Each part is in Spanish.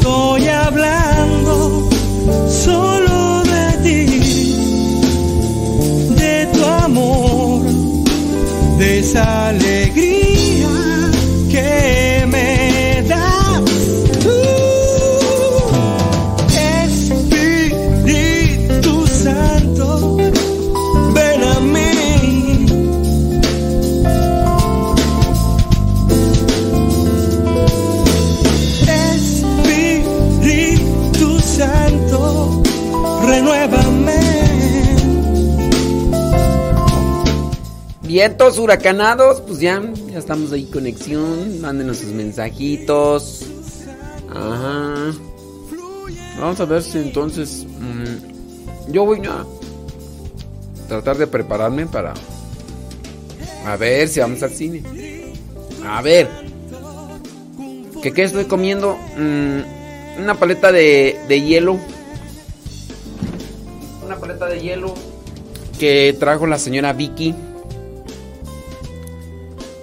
Estoy hablando solo de ti. De tu amor. De esa alegría Huracanados, pues ya, ya estamos ahí conexión. Mándenos sus mensajitos. Ajá. Vamos a ver si entonces. mm, yo voy a tratar de prepararme para. A ver si vamos al cine. A ver. ¿Qué, qué estoy comiendo? Mm, una paleta de, de hielo. Una paleta de hielo que trajo la señora Vicky.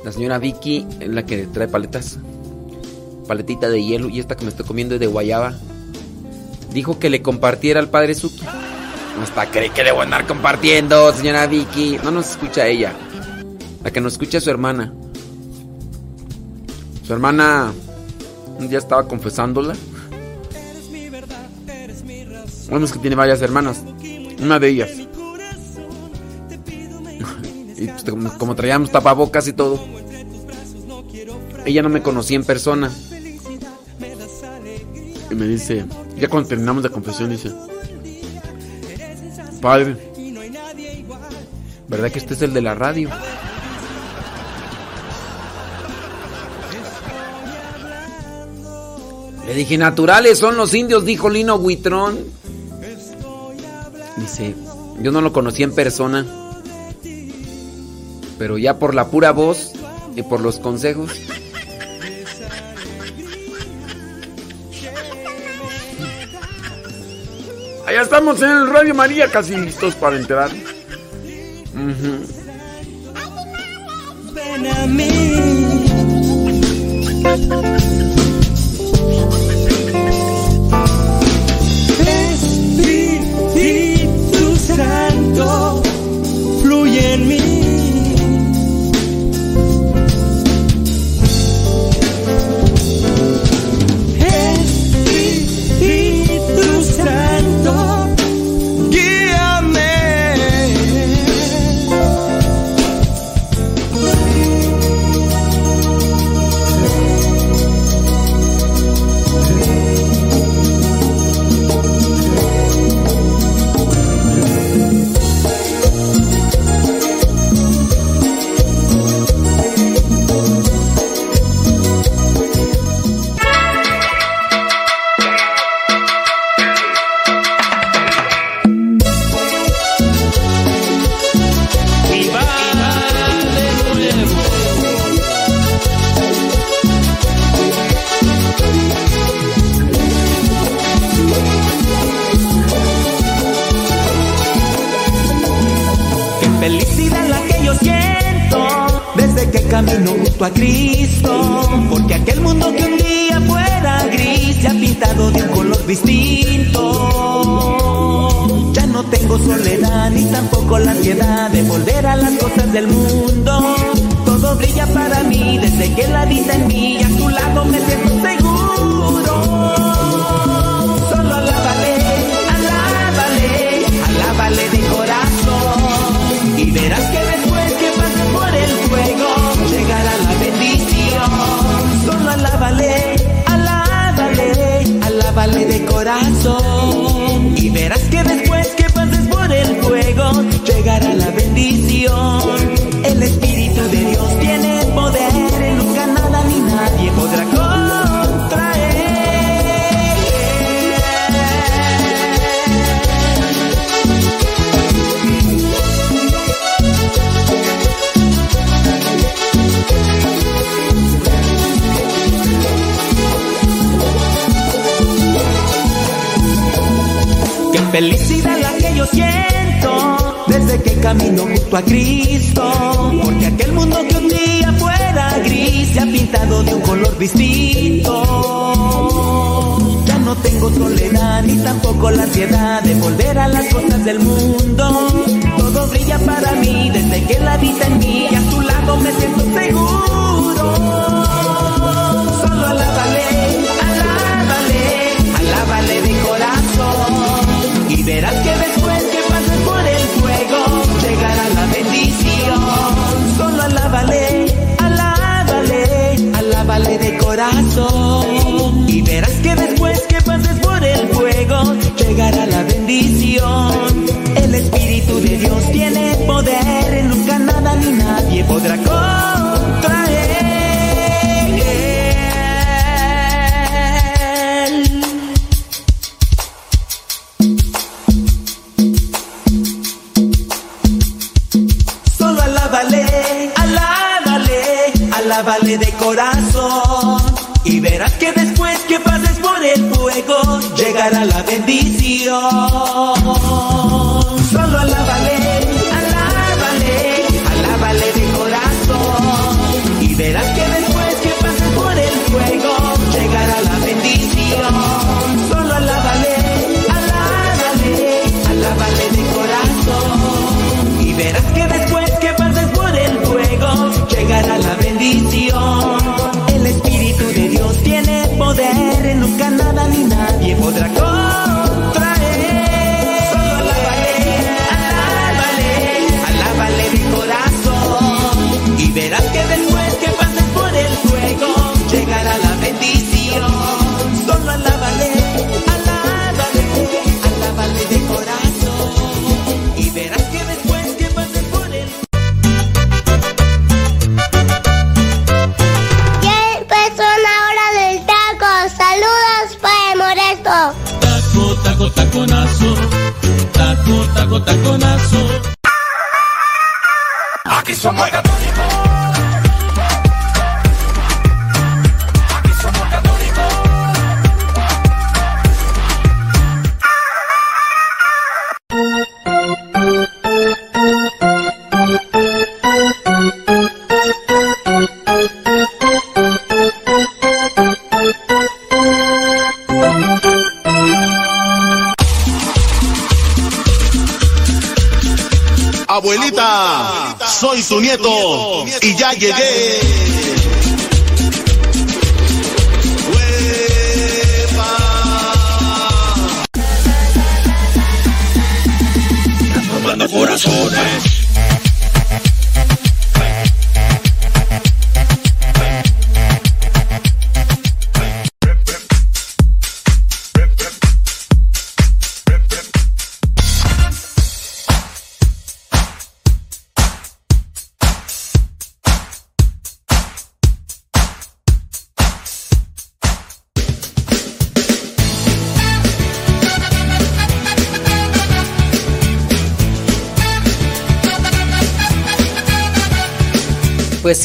La señora Vicky es la que trae paletas. Paletita de hielo. Y esta que me estoy comiendo es de guayaba. Dijo que le compartiera al padre Suki. Hasta cree que a andar compartiendo, señora Vicky. No nos escucha ella. La que nos escucha es su hermana. Su hermana un día estaba confesándola. Bueno, es que tiene varias hermanas. Una de ellas. Y pues, como traíamos tapabocas y todo. Ella no me conocía en persona. Y me dice, ya cuando terminamos la confesión, dice, Padre, ¿verdad que este es el de la radio? Le dije, naturales son los indios, dijo Lino Huitrón. Dice, yo no lo conocí en persona, pero ya por la pura voz y por los consejos. Estamos en el Radio María, casi listos para entrar. Ujú. Ven a mí. Espíritu Santo, fluye en mí. Taconazo. Aquí somos católicos. Soy su nieto y ya llegué.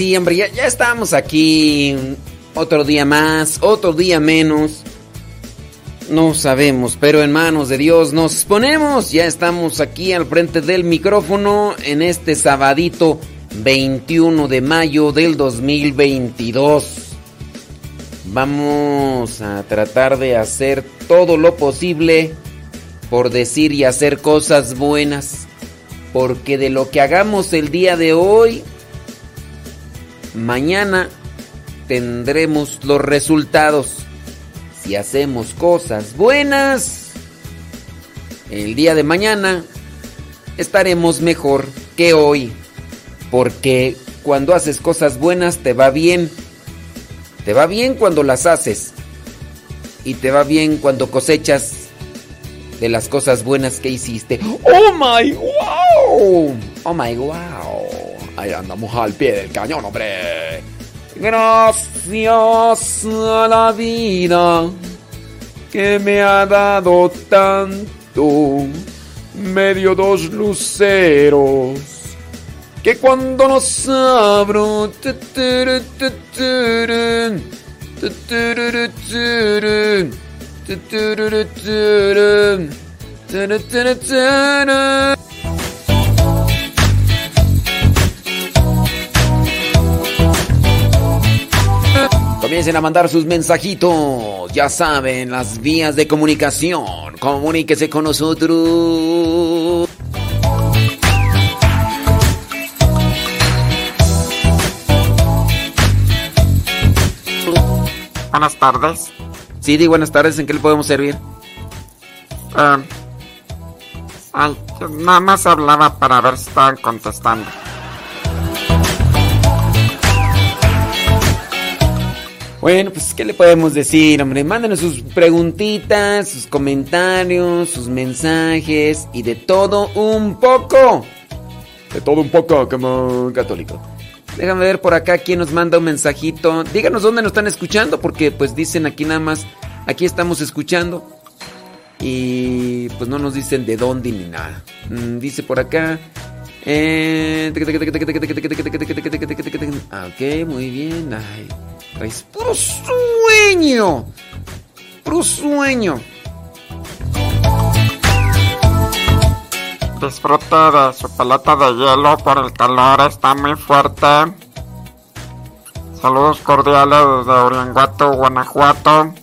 Sí, ya, ya estamos aquí. Otro día más, otro día menos. No sabemos, pero en manos de Dios nos ponemos. Ya estamos aquí al frente del micrófono en este sabadito 21 de mayo del 2022. Vamos a tratar de hacer todo lo posible por decir y hacer cosas buenas. Porque de lo que hagamos el día de hoy, mañana tendremos los resultados. Si hacemos cosas buenas, el día de mañana estaremos mejor que hoy. Porque cuando haces cosas buenas te va bien. Te va bien cuando las haces. Y te va bien cuando cosechas de las cosas buenas que hiciste. ¡Oh my wow! ¡Oh my wow! Ahí andamos al pie del cañón, hombre. Gracias a la vida que me ha dado tanto. Me dio dos luceros que cuando los abro. Comiencen a mandar sus mensajitos. Ya saben, las vías de comunicación. Comuníquese con nosotros. Buenas tardes. Sí, di buenas tardes. ¿En qué le podemos servir? Ay, yo nada más hablaba para ver si estaban contestando. Bueno, pues, ¿qué le podemos decir, hombre? Mándenos sus preguntitas, sus comentarios, sus mensajes y de todo un poco. De todo un poco, como católico. Déjame ver por acá quién nos manda un mensajito. Díganos dónde nos están escuchando, porque pues dicen aquí nada más, aquí estamos escuchando. Y pues no nos dicen de dónde ni nada. Mm, dice por acá. Eh, Ah, Ok, muy bien. Ay, traes puro sueño. Puro sueño. Disfrute de su pelota de hielo por el calor, está muy fuerte. Saludos cordiales desde Urianguato, Guanajuato.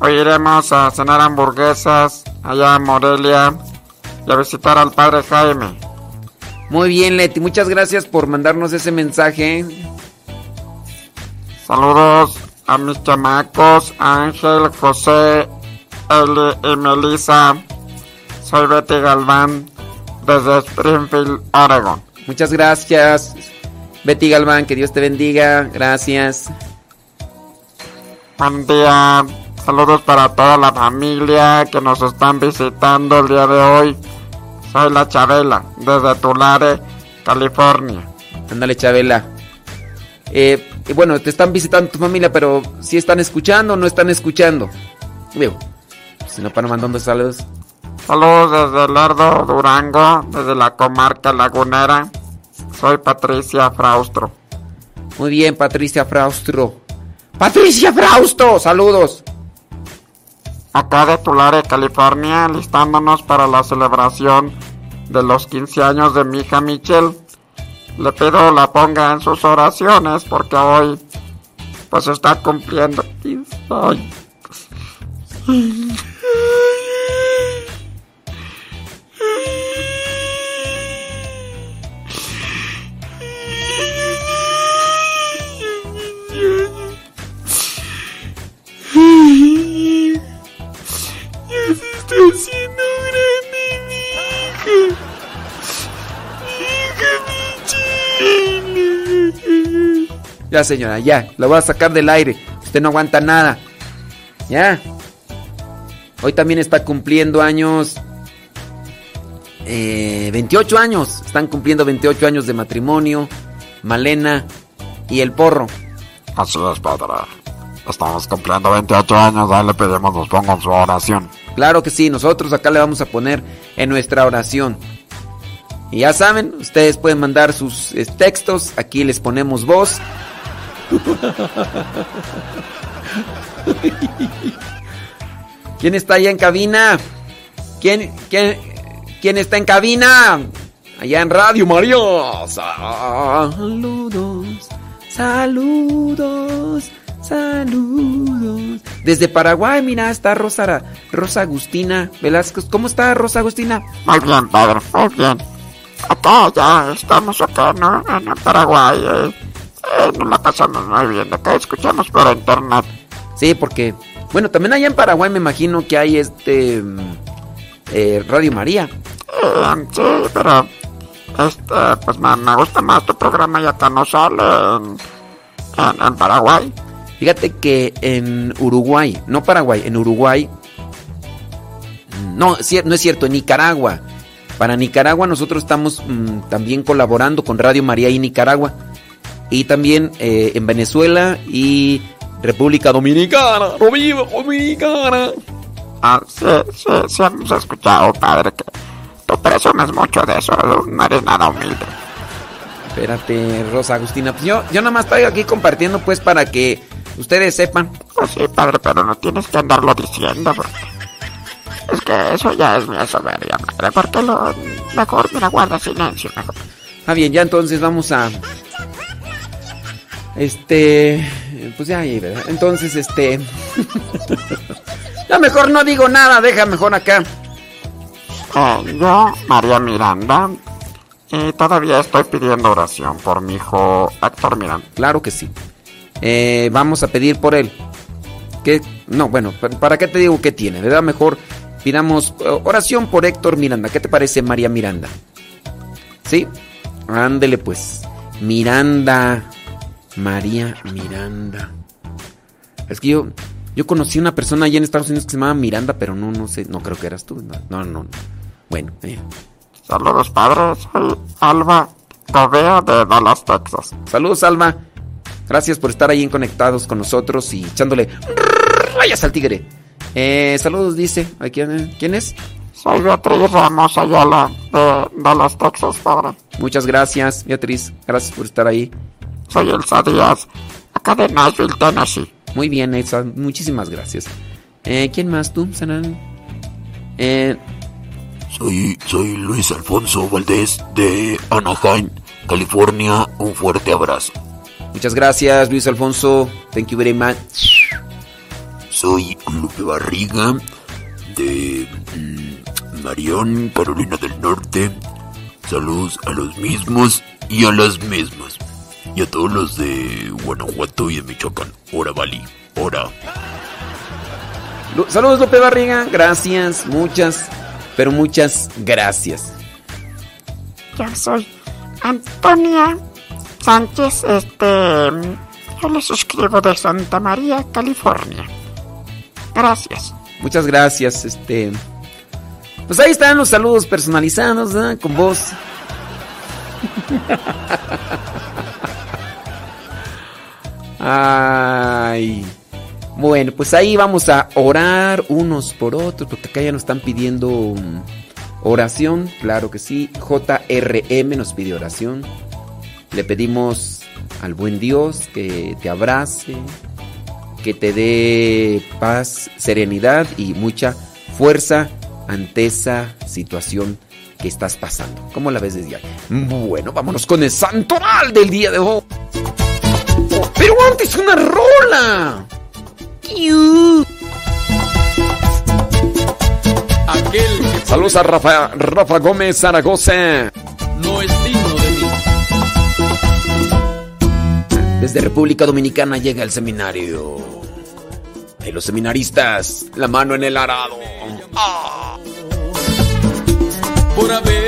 Hoy iremos a cenar hamburguesas allá en Morelia y a visitar al padre Jaime. Muy bien, Leti. Muchas gracias por mandarnos ese mensaje. Saludos a mis chamacos, Ángel, José, Eli y Melissa. Soy Betty Galván desde Springfield, Oregon. Muchas gracias. Betty Galván, que Dios te bendiga. Gracias. Buen día. Saludos para toda la familia que nos están visitando el día de hoy. Soy la Chabela desde Tulare, California. Ándale, Chabela. Eh, bueno, te están visitando tu familia, pero si están escuchando o no están escuchando. Digo, si no para mandando saludos. Saludos desde Lerdo, Durango, desde la comarca lagunera. Soy Patricia Fraustro. Muy bien, Patricia Fraustro. Patricia Frausto, saludos. Acá de Tulare, California, listándonos para la celebración de los 15 años de mi hija Michelle. Le pido la ponga en sus oraciones porque hoy pues está cumpliendo 15 años. Ya, señora, ya. Lo voy a sacar del aire. Usted no aguanta nada. Ya. Hoy también está cumpliendo años. eh, 28 años. Están cumpliendo 28 años de matrimonio. Malena y el porro. Así es, padre. Estamos cumpliendo 28 años, ahí le pedimos nos pongan su oración. Claro que sí, nosotros acá le vamos a poner en nuestra oración. Y ya saben, ustedes pueden mandar sus eh, textos, aquí les ponemos voz. ¿Quién está allá en cabina? ¿Quién, quién, quién está en cabina? Allá en Radio María. Saludos, saludos, saludos. Desde Paraguay, mira, está Rosa, Rosa Agustina Velázquez. ¿Cómo está Rosa Agustina? Muy bien, padre, muy bien. Acá ya estamos acá, ¿no? En Paraguay. Eh, eh, nos la pasamos muy bien. Acá escuchamos por internet. Sí, porque, bueno, también allá en Paraguay me imagino que hay este mm, eh, Radio María. Eh, sí, pero este, pues me, me gusta más tu programa y acá no sale en, en, en Paraguay. Fíjate que en Uruguay, no Paraguay, en Uruguay, no, no es cierto, en Nicaragua. Para Nicaragua nosotros estamos mm, también colaborando con Radio María y Nicaragua. Y también eh, en Venezuela y República Dominicana. ¡No viva Dominicana! Ah, sí, sí, sí hemos escuchado, padre, que tú presumes mucho de eso, no eres nada humilde. Espérate, Rosa Agustina. Pues yo, yo nada más estoy aquí compartiendo pues para que ustedes sepan. Pues sí, padre, pero no tienes que andarlo diciendo. porque Es que eso ya es mi soberbia, madre. Porque lo mejor, mira, guarda silencio, mejor. Ah, bien, ya entonces vamos a. Este. Pues ya ahí, ¿verdad? Entonces, este. ya mejor no digo nada, deja mejor acá. Eh, yo, María Miranda, y todavía estoy pidiendo oración por mi hijo Héctor Miranda. Claro que sí. Eh, vamos a pedir por él. ¿Qué? No, bueno, ¿pa- ¿para qué te digo que tiene? ¿Verdad? Mejor pidamos eh, oración por Héctor Miranda. ¿Qué te parece, María Miranda? ¿Sí? Ándele pues. Miranda. María Miranda. Es que yo, yo conocí una persona allá en Estados Unidos que se llamaba Miranda, pero no, no sé, no creo que eras tú. No, no. no. Bueno, eh. Saludos, padre. Soy Alba Gobea de Dallas, Texas. Saludos, Alma. Gracias por estar ahí en conectados con nosotros y echándole rayas al tigre. Eh, saludos, dice. ¿A quién, ¿Quién es? Soy Beatriz Ramos Ayala de Dallas, Texas, padre. Muchas gracias, Beatriz. Gracias por estar ahí. Soy Elsa Díaz, acá de Nashville, Tennessee. Muy bien, Elsa. Muchísimas gracias. Eh, ¿Quién más tú, Sanan? Eh, Soy, soy Luis Alfonso Valdés de Anaheim, California. Un fuerte abrazo. muchas gracias, Luis Alfonso. Thank you very much. Soy Lupe Barriga de mm, Marión, Carolina del Norte. Saludos a los mismos y a las mismas. Y a todos los de Guanajuato y de Michoacán. Ora Bali. Ora. Lu- Saludos, Lupe Barriga. Gracias, muchas, pero muchas gracias. Yo soy Antonia Sánchez, este... Yo les escribo de Santa María, California. Gracias. Muchas gracias, este. Pues ahí están los saludos personalizados, ¿verdad? Con voz. Ay. Bueno, pues ahí vamos a orar unos por otros, porque acá ya nos están pidiendo mm, oración, claro que sí. JRM nos pide oración. Le pedimos al buen Dios que te abrace, que te dé paz, serenidad y mucha fuerza ante esa situación que estás pasando. ¿Cómo la ves desde ahí? Bueno, vámonos con el santoral del día de hoy. Pero antes una rola. Aquel que Saludos a Rafa, Rafa Gómez Zaragoza. no es digno de mí. Desde República Dominicana llega el seminario. De los seminaristas, la mano en el arado. por haberte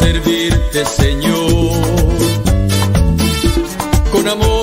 servirte, Señor, con amor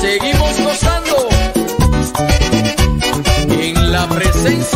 seguimos gozando en la presencia.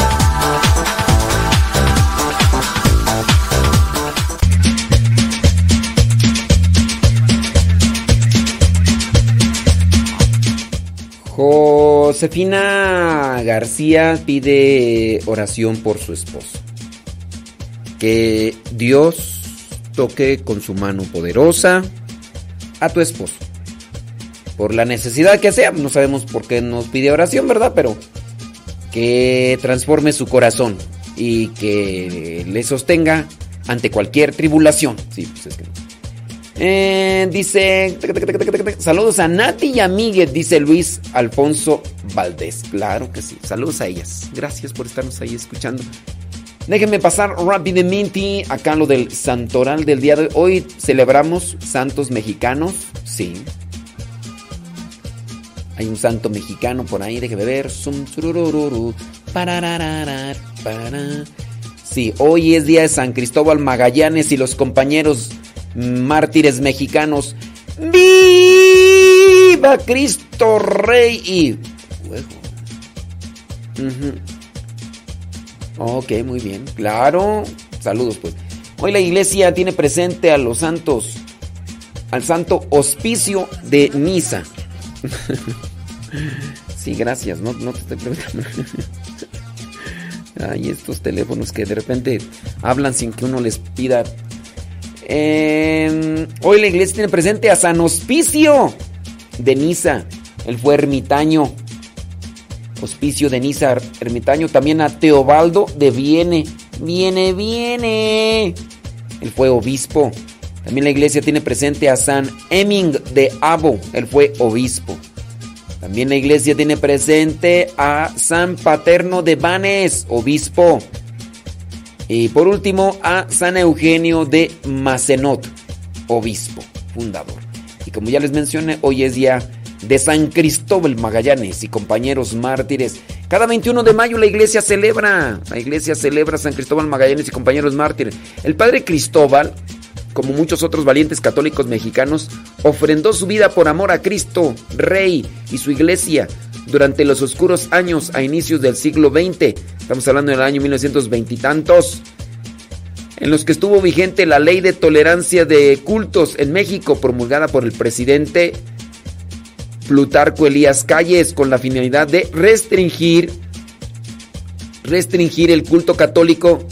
Josefina García pide oración por su esposo. Que Dios toque con su mano poderosa a tu esposo. Por la necesidad que sea, no sabemos por qué nos pide oración, ¿verdad? Pero que transforme su corazón y que le sostenga ante cualquier tribulación. Sí, pues es que no. Eh, dice, saludos a Nati y a Miguel, dice Luis Alfonso Valdés. Claro que sí, saludos a ellas. Gracias por estarnos ahí escuchando. Déjenme pasar rápidamente acá lo del santoral del día de hoy. Celebramos santos mexicanos, sí. Hay un santo mexicano por ahí, déjeme ver. Sí, hoy es día de San Cristóbal Magallanes y los compañeros mártires mexicanos. ¡Viva Cristo Rey! Y. Ok, muy bien. Claro. Saludos, pues. Hoy la iglesia tiene presente a los santos. Al santo hospicio de Niza. sí, gracias. No, no te estoy preguntando. Ay, estos teléfonos que de repente hablan sin que uno les pida eh, hoy la iglesia tiene presente a San Hospicio de Niza. Él fue ermitaño. Hospicio de Niza, ermitaño. También a Teobaldo de Viene. Viene, viene. Él fue obispo. También la iglesia tiene presente a San Heming de Abo. Él fue obispo. También la iglesia tiene presente a San Paterno de Banes, obispo. Y por último, a San Eugenio de Macenot, obispo, fundador. Y como ya les mencioné, hoy es día de San Cristóbal Magallanes y compañeros mártires. Cada 21 de mayo la iglesia celebra, la iglesia celebra San Cristóbal Magallanes y compañeros mártires. El padre Cristóbal, como muchos otros valientes católicos mexicanos, ofrendó su vida por amor a Cristo, Rey y su iglesia durante los oscuros años a inicios del siglo XX. Estamos hablando del año 1920 y tantos. En los que estuvo vigente la ley de tolerancia de cultos en México, promulgada por el presidente Plutarco Elías Calles, con la finalidad de restringir, restringir el culto católico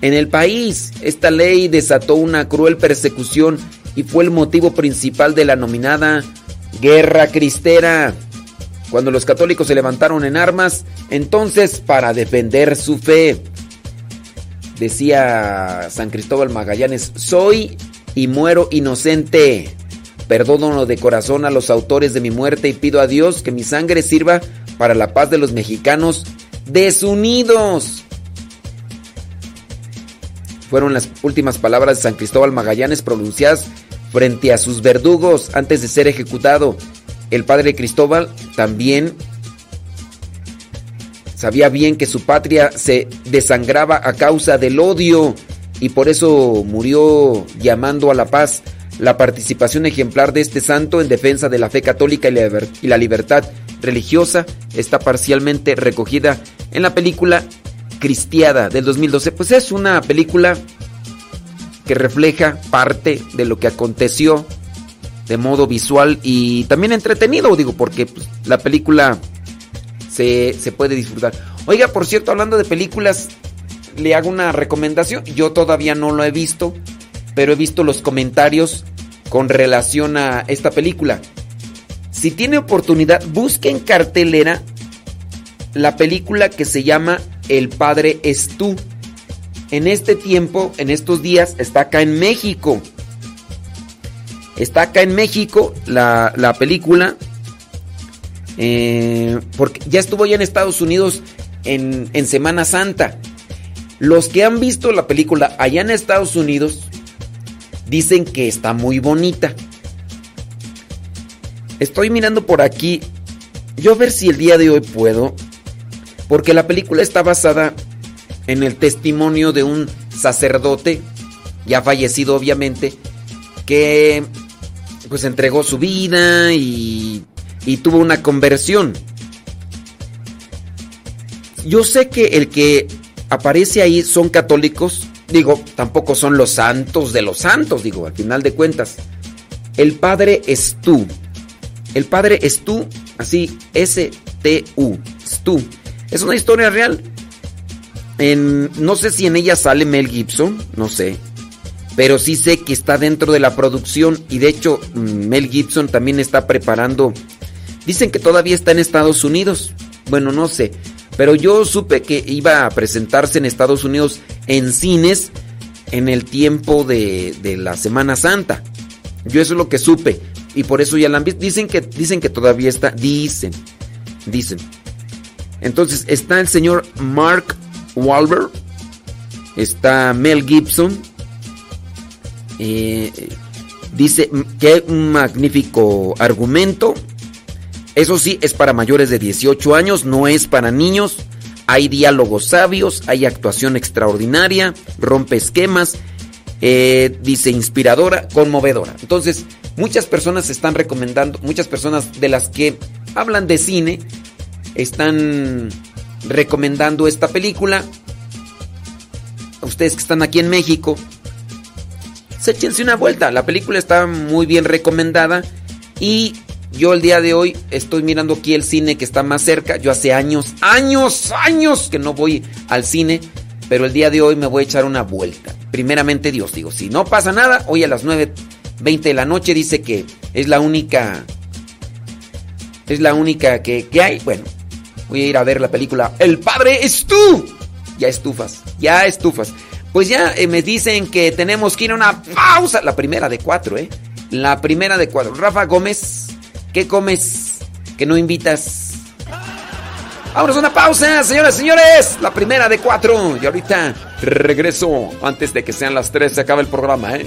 en el país. Esta ley desató una cruel persecución y fue el motivo principal de la nominada Guerra Cristera cuando los católicos se levantaron en armas, entonces para defender su fe. Decía San Cristóbal Magallanes, soy y muero inocente. Perdono de corazón a los autores de mi muerte y pido a Dios que mi sangre sirva para la paz de los mexicanos desunidos. Fueron las últimas palabras de San Cristóbal Magallanes pronunciadas frente a sus verdugos antes de ser ejecutado el padre Cristóbal también sabía bien que su patria se desangraba a causa del odio y por eso murió llamando a la paz. La participación ejemplar de este santo en defensa de la fe católica y la libertad religiosa está parcialmente recogida en la película Cristiada del 2012. Pues es una película que refleja parte de lo que aconteció de modo visual y también entretenido, digo, porque pues, la película se, se puede disfrutar. Oiga, por cierto, hablando de películas, le hago una recomendación. Yo todavía no lo he visto, pero he visto los comentarios con relación a esta película. Si tiene oportunidad, busque en cartelera la película que se llama El Padre es tú. En este tiempo, en estos días, está acá en México. Está acá en México la, la película. eh, porque ya estuvo ya en Estados Unidos en, en Semana Santa. Los que han visto la película allá en Estados Unidos dicen que está muy bonita. Estoy mirando por aquí. Yo a ver si el día de hoy puedo. Porque la película está basada en el testimonio de un sacerdote, ya fallecido obviamente, que pues entregó su vida y, y tuvo una conversión. Yo sé que el que aparece ahí son católicos, digo, tampoco son los santos de los santos, digo, al final de cuentas. El Padre es tú. El Padre es tú, así, S-T-U, es tú. Es una historia real. No sé si en ella sale Mel Gibson, no sé. Pero sí sé que está dentro de la producción y de hecho mm, Mel Gibson también está preparando. Dicen que todavía está en Estados Unidos. Bueno, no sé. Pero yo supe que iba a presentarse en Estados Unidos en cines en el tiempo de, de la Semana Santa. Yo eso es lo que supe. Y por eso ya la han visto. Dicen que, dicen que todavía está. Dicen. Dicen. Entonces está el señor Mark Wahlberg. Está Mel Gibson. Eh, dice que un magnífico argumento. Eso sí, es para mayores de 18 años, no es para niños. Hay diálogos sabios, hay actuación extraordinaria, rompe esquemas, eh, dice inspiradora, conmovedora. Entonces, muchas personas están recomendando, muchas personas de las que hablan de cine, están recomendando esta película. Ustedes que están aquí en México, échense una vuelta. La película está muy bien recomendada y yo el día de hoy estoy mirando aquí el cine que está más cerca. Yo hace años, años, años que no voy al cine, pero el día de hoy me voy a echar una vuelta. Primeramente Dios, digo, si no pasa nada, hoy a las 9.20 de la noche dice que es la única... Es la única que, que hay. Bueno, voy a ir a ver la película El Padre es tú. Ya estufas, ya estufas. Pues ya eh, me dicen que tenemos que ir a una pausa. La primera de cuatro, ¿eh? La primera de cuatro. Rafa Gómez, ¿qué comes? Que no invitas. Vámonos a una pausa, señoras y señores. La primera de cuatro. Y ahorita regreso antes de que sean las tres. Se acaba el programa, ¿eh?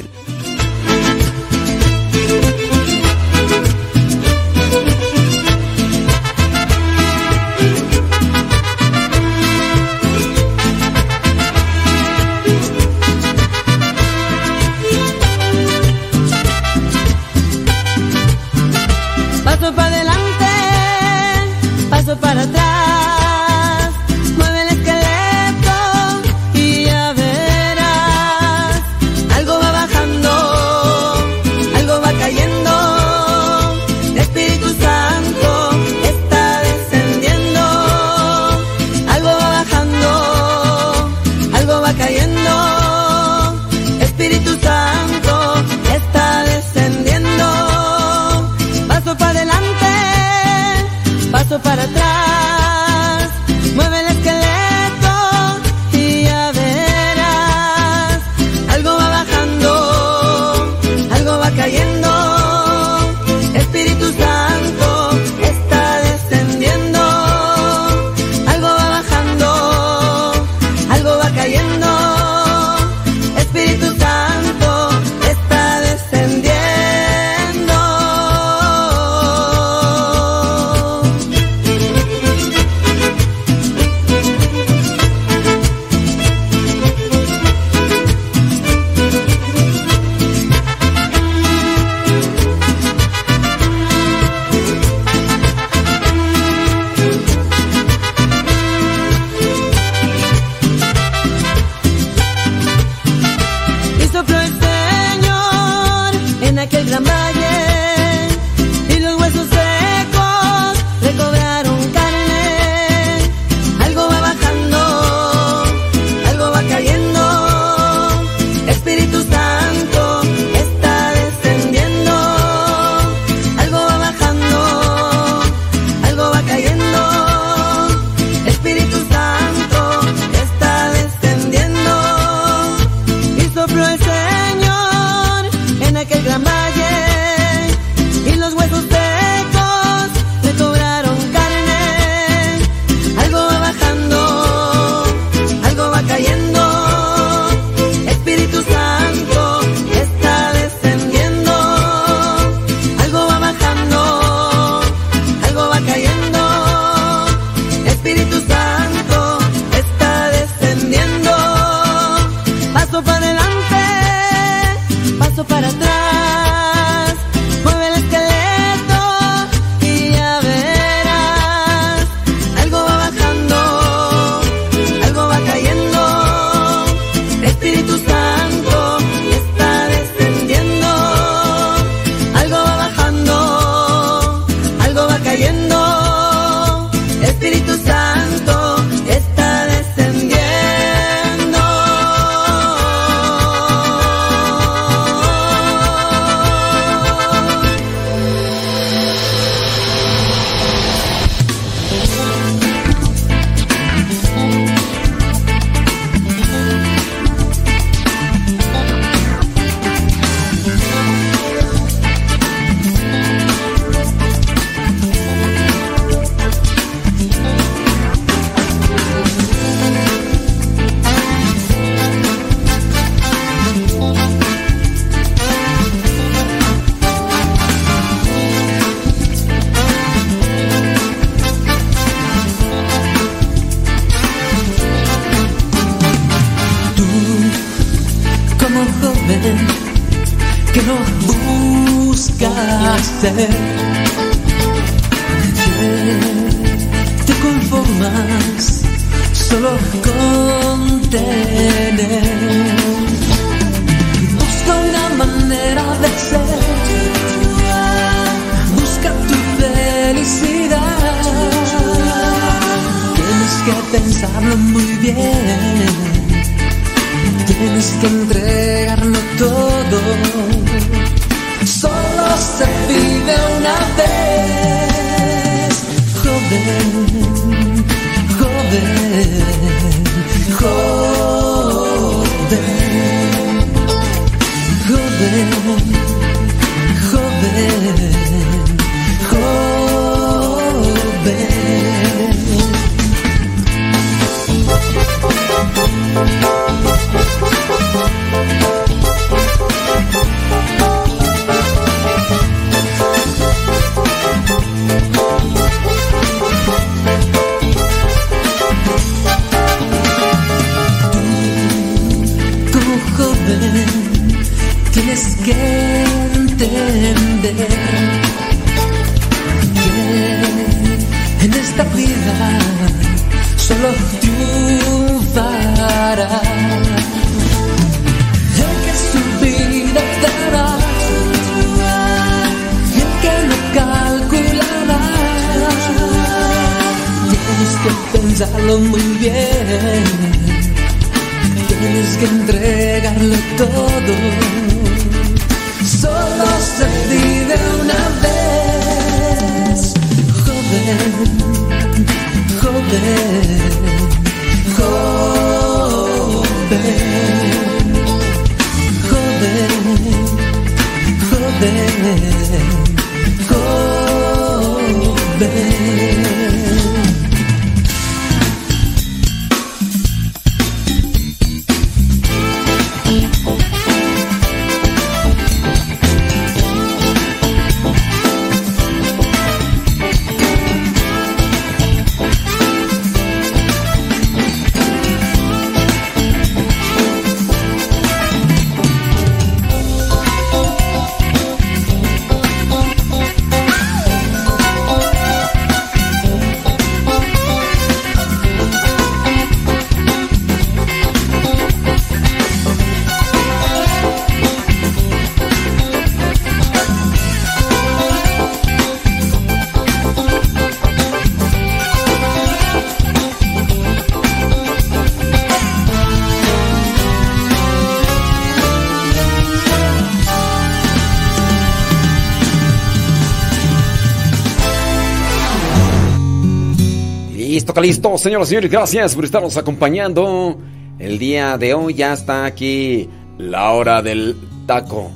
Calisto, señoras y señores, gracias por estarnos acompañando. El día de hoy ya está aquí la hora del taco.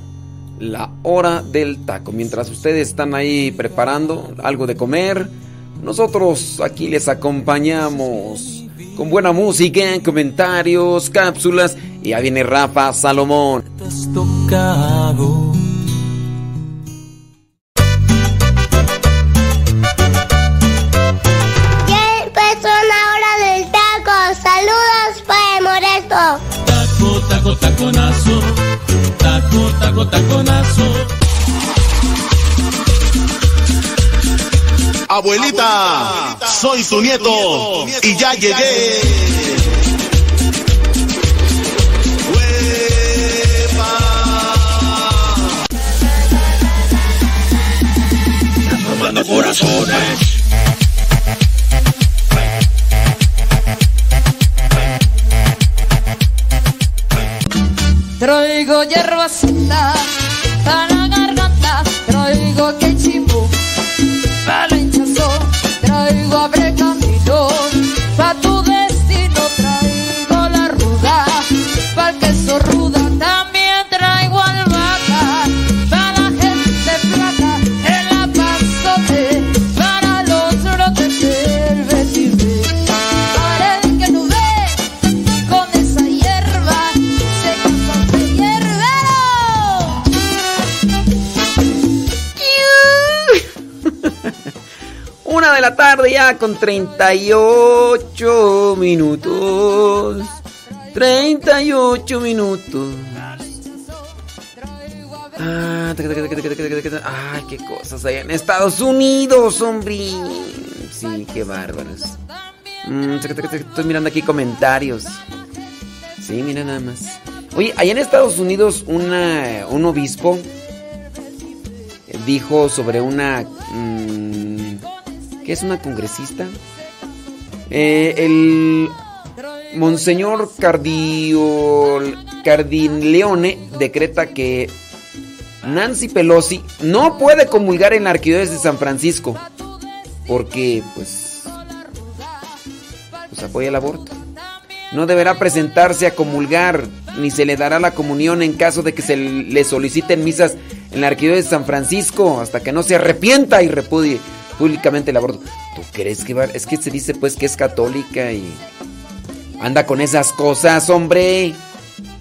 La hora del taco. Mientras ustedes están ahí preparando algo de comer, nosotros aquí les acompañamos con buena música, comentarios, cápsulas. Y ya viene Rafa Salomón. Taco, taco, taconazo. Taco, taco, taconazo. Abuelita, soy tu nieto y ya llegué. Tomando corazones. Traigo hierbacita para la garganta, traigo quechimbo para la hinchazón, traigo abrecamino para tu Una de la tarde ya con 38 minutos. 38 minutos. Ah. Ay, qué cosas hay en Estados Unidos, hombre. Sí, qué bárbaros. Mm, Estoy mirando aquí comentarios. Sí, mira nada más. Oye, allá en Estados Unidos una, un obispo dijo sobre una... mm, ¿Qué es una congresista? Eh, el Monseñor Cardiol, Cardinleone decreta que Nancy Pelosi no puede comulgar en la arquidiócesis de San Francisco porque, pues, pues apoya el aborto. No deberá presentarse a comulgar ni se le dará la comunión en caso de que se le soliciten misas en la arquidiócesis de San Francisco hasta que no se arrepienta y repudie públicamente el aborto. ¿Tú crees que va? Es que se dice pues que es católica y anda con esas cosas, hombre.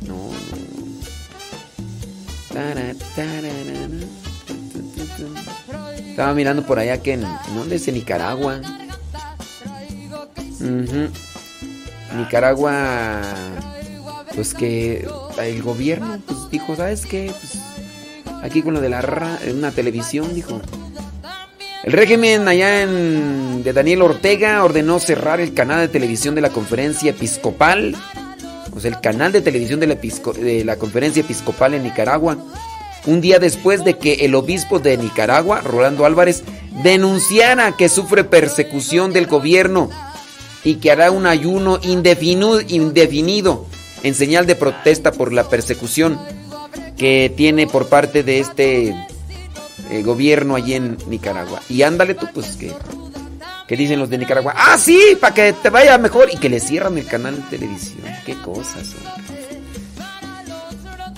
No. Estaba mirando por allá que en, ¿en dónde es? En Nicaragua. Nicaragua, pues que el gobierno pues dijo, ¿sabes qué? Pues aquí con lo de la ra- una televisión dijo. El régimen allá de Daniel Ortega ordenó cerrar el canal de televisión de la conferencia episcopal, o sea, el canal de televisión de la, conferencia episcopal en Nicaragua, un día después de que el obispo de Nicaragua, Rolando Álvarez, denunciara que sufre persecución del gobierno y que hará un ayuno indefinido en señal de protesta por la persecución que tiene por parte de este eh, gobierno allí en Nicaragua. Y ándale tú, pues que, que dicen los de Nicaragua, ah, sí, para que te vaya mejor y que le cierran el canal de televisión. Qué cosas.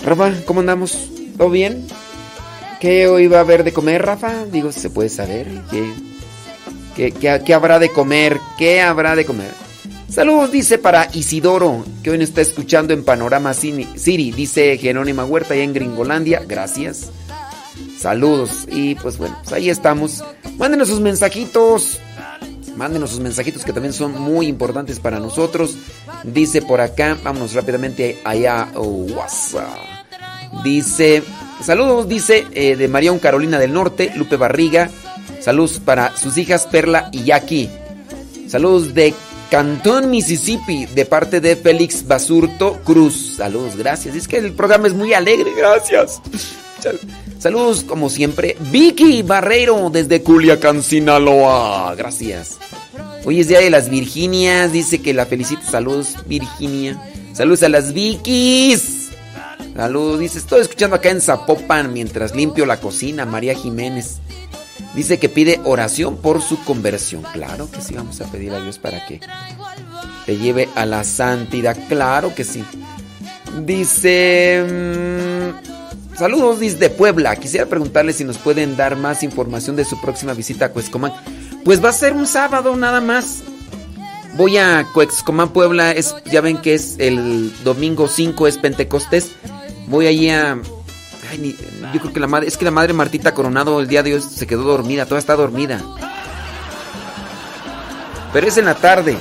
Rafa, ¿cómo andamos? ¿Todo bien? ¿Qué hoy va a haber de comer, Rafa? Digo, se puede saber. ¿Qué, qué, qué- habrá de comer? ¿Qué habrá de comer? Saludos, dice para Isidoro, que hoy nos está escuchando en Panorama City. Dice Jerónima Huerta, allá en Gringolandia. Gracias. Saludos. Y pues bueno, pues ahí estamos. Mándenos sus mensajitos. Mándenos sus mensajitos que también son muy importantes para nosotros. Dice por acá, vámonos rápidamente allá a WhatsApp. Dice, saludos, dice eh, de Marión Carolina del Norte, Lupe Barriga. Saludos para sus hijas Perla y Jackie. Saludos de Cantón, Mississippi, de parte de Félix Basurto Cruz. Saludos, gracias. Es que el programa es muy alegre, gracias. Sal- Saludos, como siempre, Vicky Barreiro, desde Culiacán, Sinaloa. Gracias. Hoy es Día de las Virginias, dice que la felicita. Saludos, Virginia. Saludos a las Vikis. Saludos, dice, estoy escuchando acá en Zapopan mientras limpio la cocina, María Jiménez. Dice que pide oración por su conversión. Claro que sí, vamos a pedir a Dios para que te lleve a la santidad. Claro que sí. Dice... saludos desde Puebla. Quisiera preguntarle si nos pueden dar más información de su próxima visita a Cuescomán. Pues va a ser un sábado nada más. Voy a Cuexcomán, Puebla. Es, ya ven que es el domingo 5, es Pentecostés. Voy allí a. Ay, ni- yo creo que la madre. Es que la madre Martita Coronado el día de hoy se quedó dormida. Toda está dormida. Pero es en la tarde.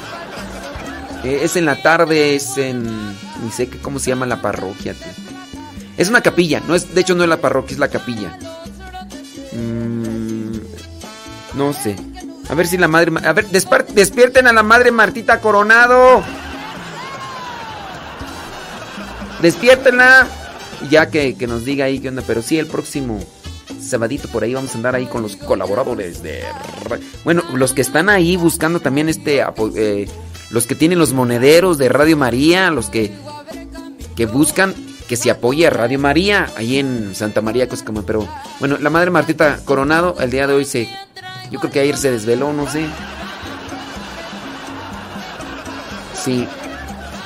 Eh, es en la tarde, es en. Ni sé qué, cómo se llama la parroquia. tío. Es una capilla. No es, de hecho, no es la parroquia, es la capilla. Mm, no sé. A ver si la madre. A ver, despierten a la madre Martita Coronado. Despiértenla. Ya que, que nos diga ahí qué onda. Pero sí, el próximo sabadito por ahí vamos a andar ahí con los colaboradores de. Bueno, los que están ahí buscando también este. eh, los que tienen los monederos de Radio María. Los que. Que buscan que se apoye a Radio María. Ahí en Santa María Coscama. Pero bueno, la madre Martita Coronado el día de hoy se. Yo creo que ayer se desveló, no sé. Sí.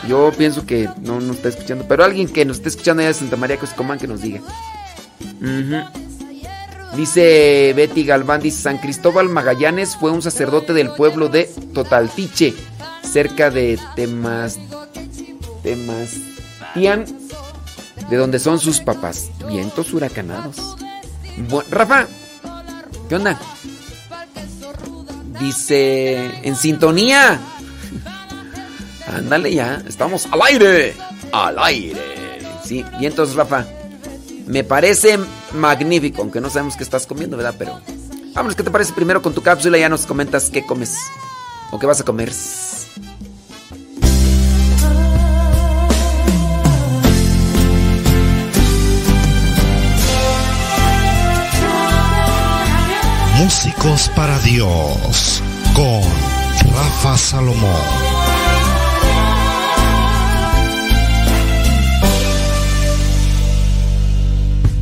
Yo pienso que no nos está escuchando. Pero alguien que nos esté escuchando allá de Santa María Coscomán que nos diga. Dice Betty Galván, dice San Cristóbal Magallanes fue un sacerdote del pueblo de Totaltiche, cerca de Temas, Temastian, de donde son sus papás. Vientos huracanados. Rafa, ¿qué onda? Dice, en sintonía. Ándale ya, estamos al aire. Al aire. Sí, vientos, Rafa. Me parece magnífico, aunque no sabemos qué estás comiendo, ¿verdad? Pero vámonos, ¿qué te parece primero con tu cápsula? Ya nos comentas qué comes o qué vas a comer. Músicos para Dios con Rafa Salomón.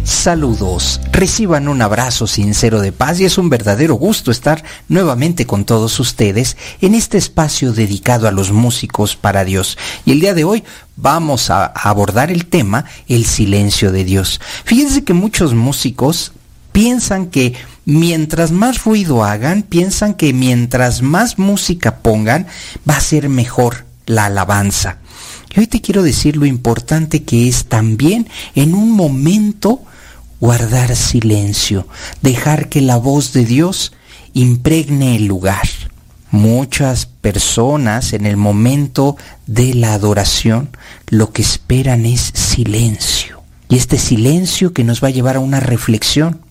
Saludos, reciban un abrazo sincero de paz y es un verdadero gusto estar nuevamente con todos ustedes en este espacio dedicado a los músicos para Dios. Y el día de hoy vamos a abordar el tema el silencio de Dios. Fíjense que muchos músicos piensan que mientras más ruido hagan, piensan que mientras más música pongan, va a ser mejor la alabanza. Y hoy te quiero decir lo importante que es también en un momento guardar silencio, dejar que la voz de Dios impregne el lugar. Muchas personas en el momento de la adoración lo que esperan es silencio. Y este silencio que nos va a llevar a una reflexión.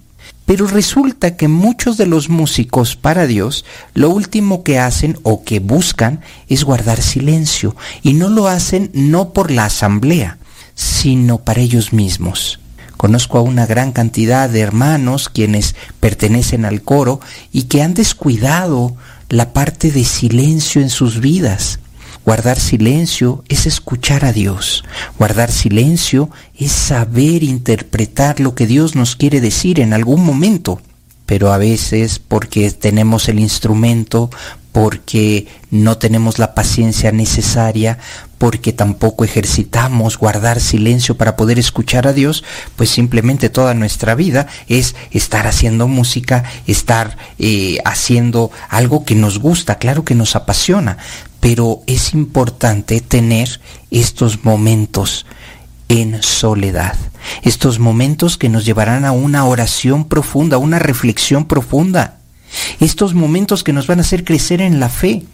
Pero resulta que muchos de los músicos para Dios lo último que hacen o que buscan es guardar silencio y no lo hacen no por la asamblea, sino para ellos mismos. Conozco a una gran cantidad de hermanos quienes pertenecen al coro y que han descuidado la parte de silencio en sus vidas. Guardar silencio es escuchar a Dios. Guardar silencio es saber interpretar lo que Dios nos quiere decir en algún momento. Pero a veces porque tenemos el instrumento, porque no tenemos la paciencia necesaria, porque tampoco ejercitamos guardar silencio para poder escuchar a Dios, pues simplemente toda nuestra vida es estar haciendo música, estar eh, haciendo algo que nos gusta, claro que nos apasiona, pero es importante tener estos momentos en soledad. Estos momentos que nos llevarán a una oración profunda, a una reflexión profunda. Estos momentos que nos van a hacer crecer en la fe.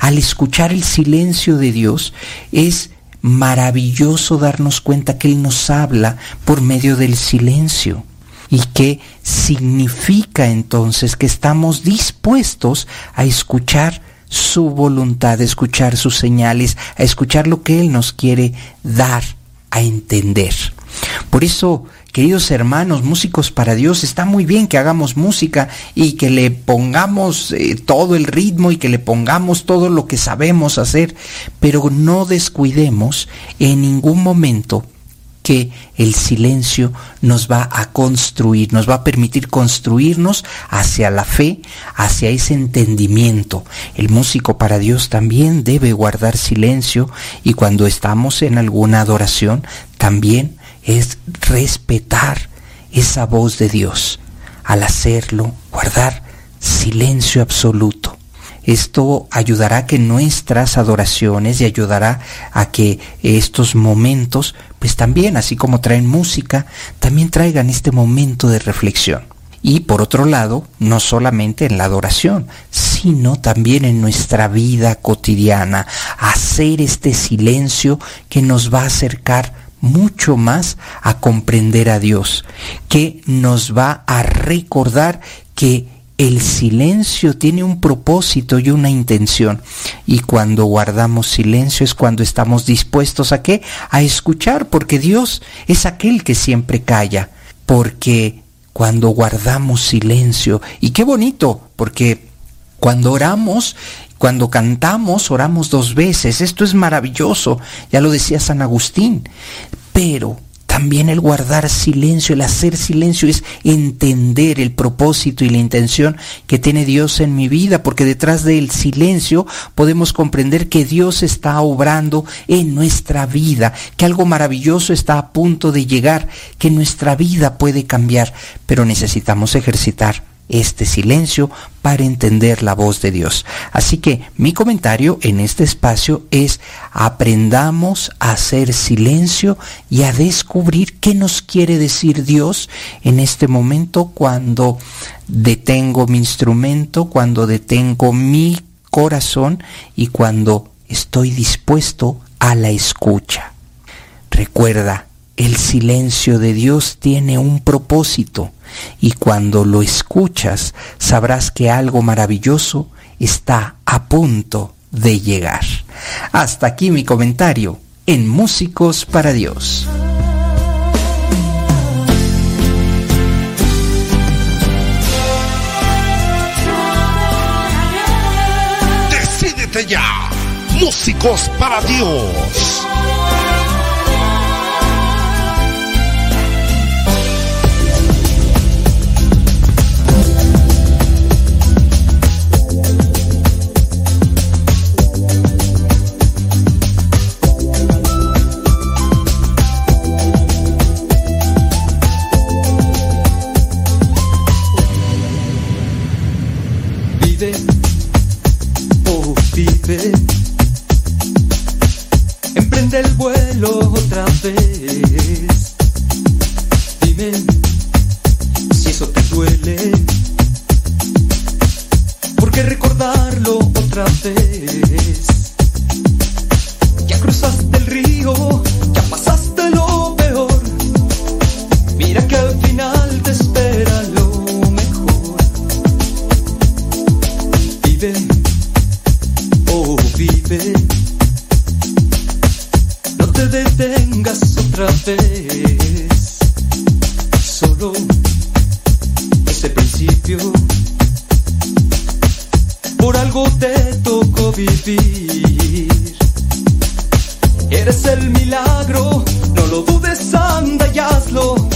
Al escuchar el silencio de Dios es maravilloso darnos cuenta que Él nos habla por medio del silencio. ¿Y qué significa entonces que estamos dispuestos a escuchar su voluntad, a escuchar sus señales, a escuchar lo que Él nos quiere dar a entender? Por eso, queridos hermanos, músicos para Dios, está muy bien que hagamos música y que le pongamos eh, todo el ritmo y que le pongamos todo lo que sabemos hacer, pero no descuidemos en ningún momento que el silencio nos va a construir, nos va a permitir construirnos hacia la fe, hacia ese entendimiento. El músico para Dios también debe guardar silencio y cuando estamos en alguna adoración también es respetar esa voz de Dios. Al hacerlo, guardar silencio absoluto. Esto ayudará a que nuestras adoraciones y ayudará a que estos momentos, pues también, así como traen música, también traigan este momento de reflexión. Y por otro lado, no solamente en la adoración, sino también en nuestra vida cotidiana, hacer este silencio que nos va a acercar mucho más a comprender a Dios, que nos va a recordar que el silencio tiene un propósito y una intención. Y cuando guardamos silencio es cuando estamos dispuestos a qué? A escuchar, porque Dios es aquel que siempre calla. Porque cuando guardamos silencio, y qué bonito, porque cuando oramos, cuando cantamos, oramos dos veces. Esto es maravilloso, ya lo decía San Agustín. Pero también el guardar silencio, el hacer silencio es entender el propósito y la intención que tiene Dios en mi vida, porque detrás del silencio podemos comprender que Dios está obrando en nuestra vida, que algo maravilloso está a punto de llegar, que nuestra vida puede cambiar, pero necesitamos ejercitar este silencio para entender la voz de Dios. Así que mi comentario en este espacio es aprendamos a hacer silencio y a descubrir qué nos quiere decir Dios en este momento cuando detengo mi instrumento, cuando detengo mi corazón y cuando estoy dispuesto a la escucha. Recuerda, el silencio de Dios tiene un propósito y cuando lo escuchas sabrás que algo maravilloso está a punto de llegar. Hasta aquí mi comentario en Músicos para Dios. Decídete ya, Músicos para Dios. Emprende el vuelo otra vez. Dime si eso te duele, porque recordarlo otra vez. Ya cruzaste el río, ya pasaste lo peor. Mira que al final te detengas otra vez. Solo ese principio. Por algo te tocó vivir. Eres el milagro, no lo dudes, anda hazlo.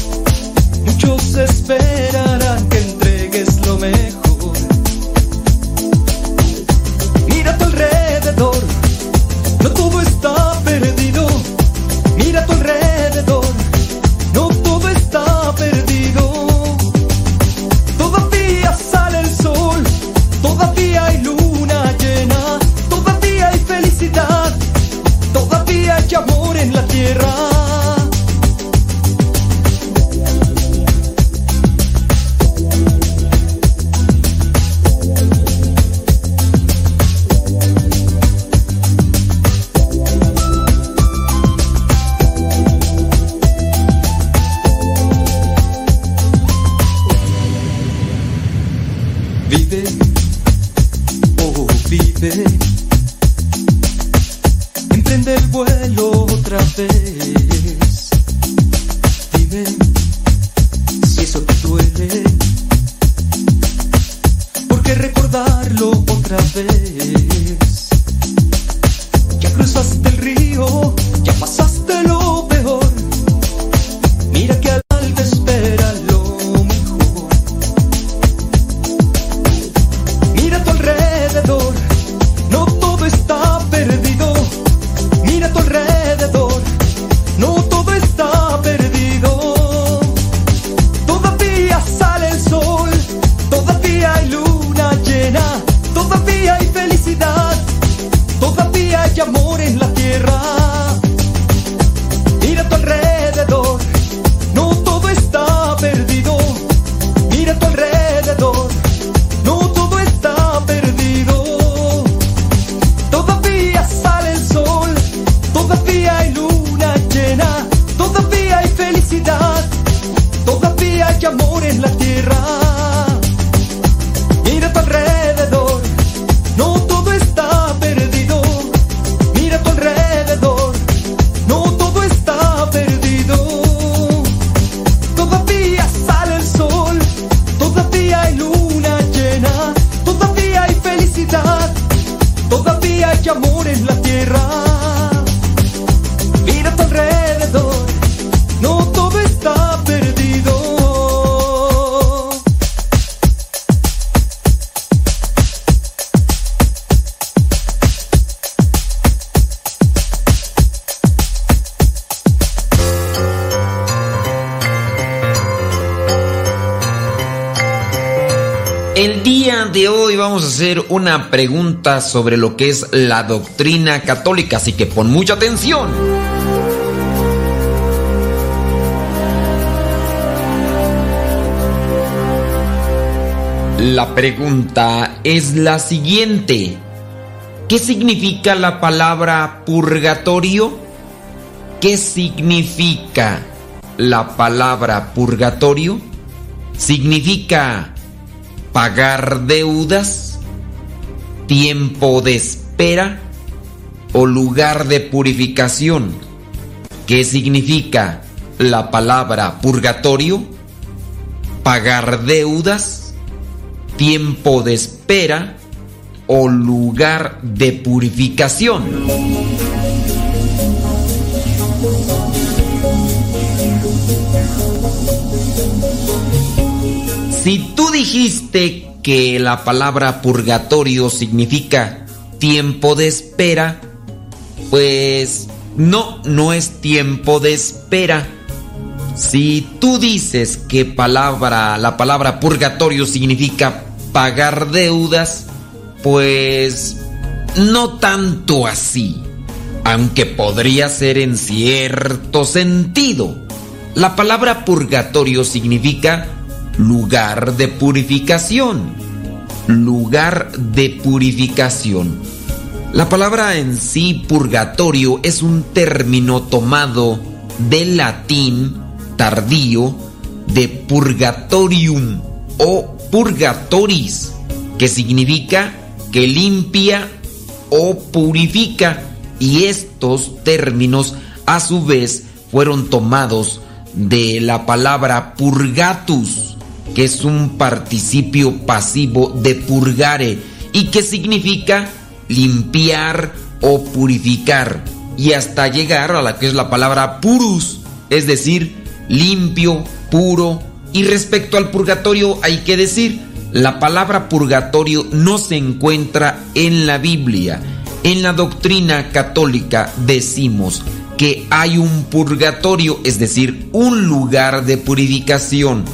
Una pregunta sobre lo que es la doctrina católica, así que pon mucha atención. La pregunta es la siguiente. ¿Qué significa la palabra purgatorio? ¿Qué significa la palabra purgatorio? Significa pagar deudas, tiempo de espera o lugar de purificación. ¿Qué significa la palabra purgatorio? Pagar deudas, tiempo de espera o lugar de purificación. Si tú dijiste que la palabra purgatorio significa tiempo de espera, pues no, no es tiempo de espera. Si tú dices que palabra, la palabra purgatorio significa pagar deudas, pues no tanto así, aunque podría ser en cierto sentido. La palabra purgatorio significa lugar de purificación. Lugar de purificación. La palabra en sí, purgatorio, es un término tomado del latín tardío de purgatorium o purgatoris, que significa que limpia o purifica. Y estos términos a su vez fueron tomados de la palabra purgatus, que es un participio pasivo de purgare y que significa limpiar o purificar y hasta llegar a la que es la palabra purus, es decir, limpio, puro. Y respecto al purgatorio hay que decir, la palabra purgatorio no se encuentra en la Biblia. En la doctrina católica decimos que hay un purgatorio, es decir, un lugar de purificación.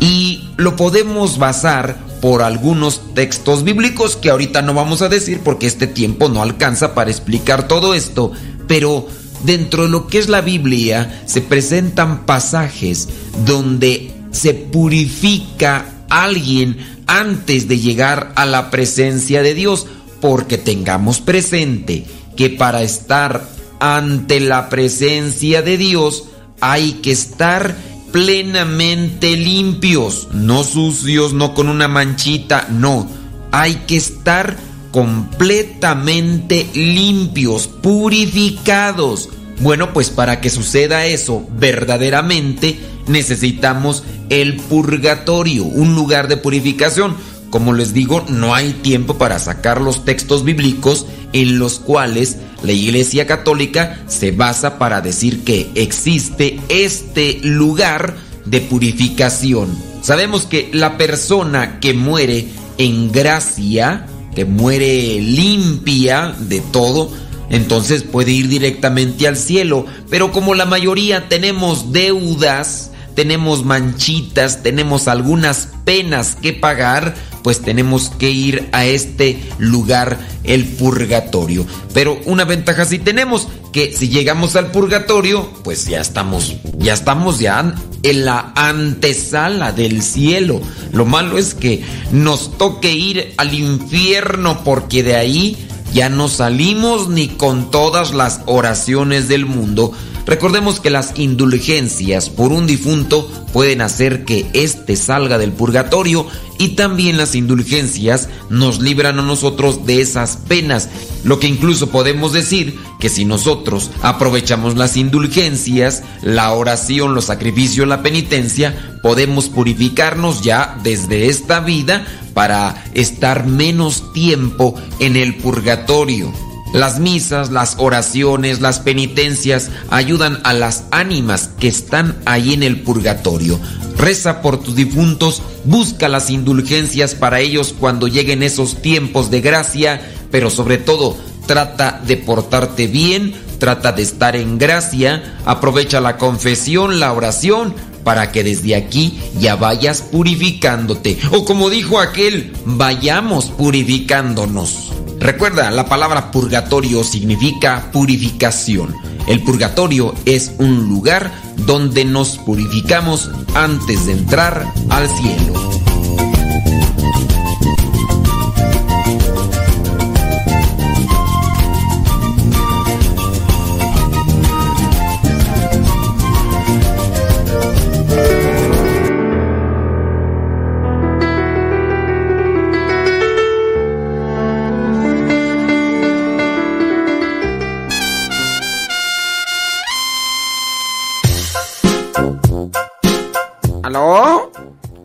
Y lo podemos basar por algunos textos bíblicos que ahorita no vamos a decir porque este tiempo no alcanza para explicar todo esto, pero dentro de lo que es la Biblia se presentan pasajes donde se purifica alguien antes de llegar a la presencia de Dios, porque tengamos presente que para estar ante la presencia de Dios hay que estar plenamente limpios, no sucios, no con una manchita, no, hay que estar completamente limpios, purificados. Bueno, pues para que suceda eso verdaderamente necesitamos el purgatorio, un lugar de purificación. Como les digo, no hay tiempo para sacar los textos bíblicos en los cuales la Iglesia Católica se basa para decir que existe este lugar de purificación. Sabemos que la persona que muere en gracia, que muere limpia de todo, entonces puede ir directamente al cielo. Pero como la mayoría tenemos deudas, tenemos manchitas, tenemos algunas penas que pagar, pues tenemos que ir a este lugar, el purgatorio. Pero una ventaja sí tenemos, que si llegamos al purgatorio, pues ya estamos, ya estamos ya en la antesala del cielo. Lo malo es que nos toque ir al infierno porque de ahí ya no salimos ni con todas las oraciones del mundo. Recordemos que las indulgencias por un difunto pueden hacer que éste salga del purgatorio y también las indulgencias nos libran a nosotros de esas penas. Lo que incluso podemos decir que si nosotros aprovechamos las indulgencias, la oración, los sacrificios, la penitencia, podemos purificarnos ya desde esta vida para estar menos tiempo en el purgatorio. Las misas, las oraciones, las penitencias ayudan a las ánimas que están ahí en el purgatorio. Reza por tus difuntos, busca las indulgencias para ellos cuando lleguen esos tiempos de gracia, pero sobre todo trata de portarte bien, trata de estar en gracia, aprovecha la confesión, la oración, para que desde aquí ya vayas purificándote. O como dijo aquel, vayamos purificándonos. Recuerda, la palabra purgatorio significa purificación. El purgatorio es un lugar donde nos purificamos antes de entrar al cielo.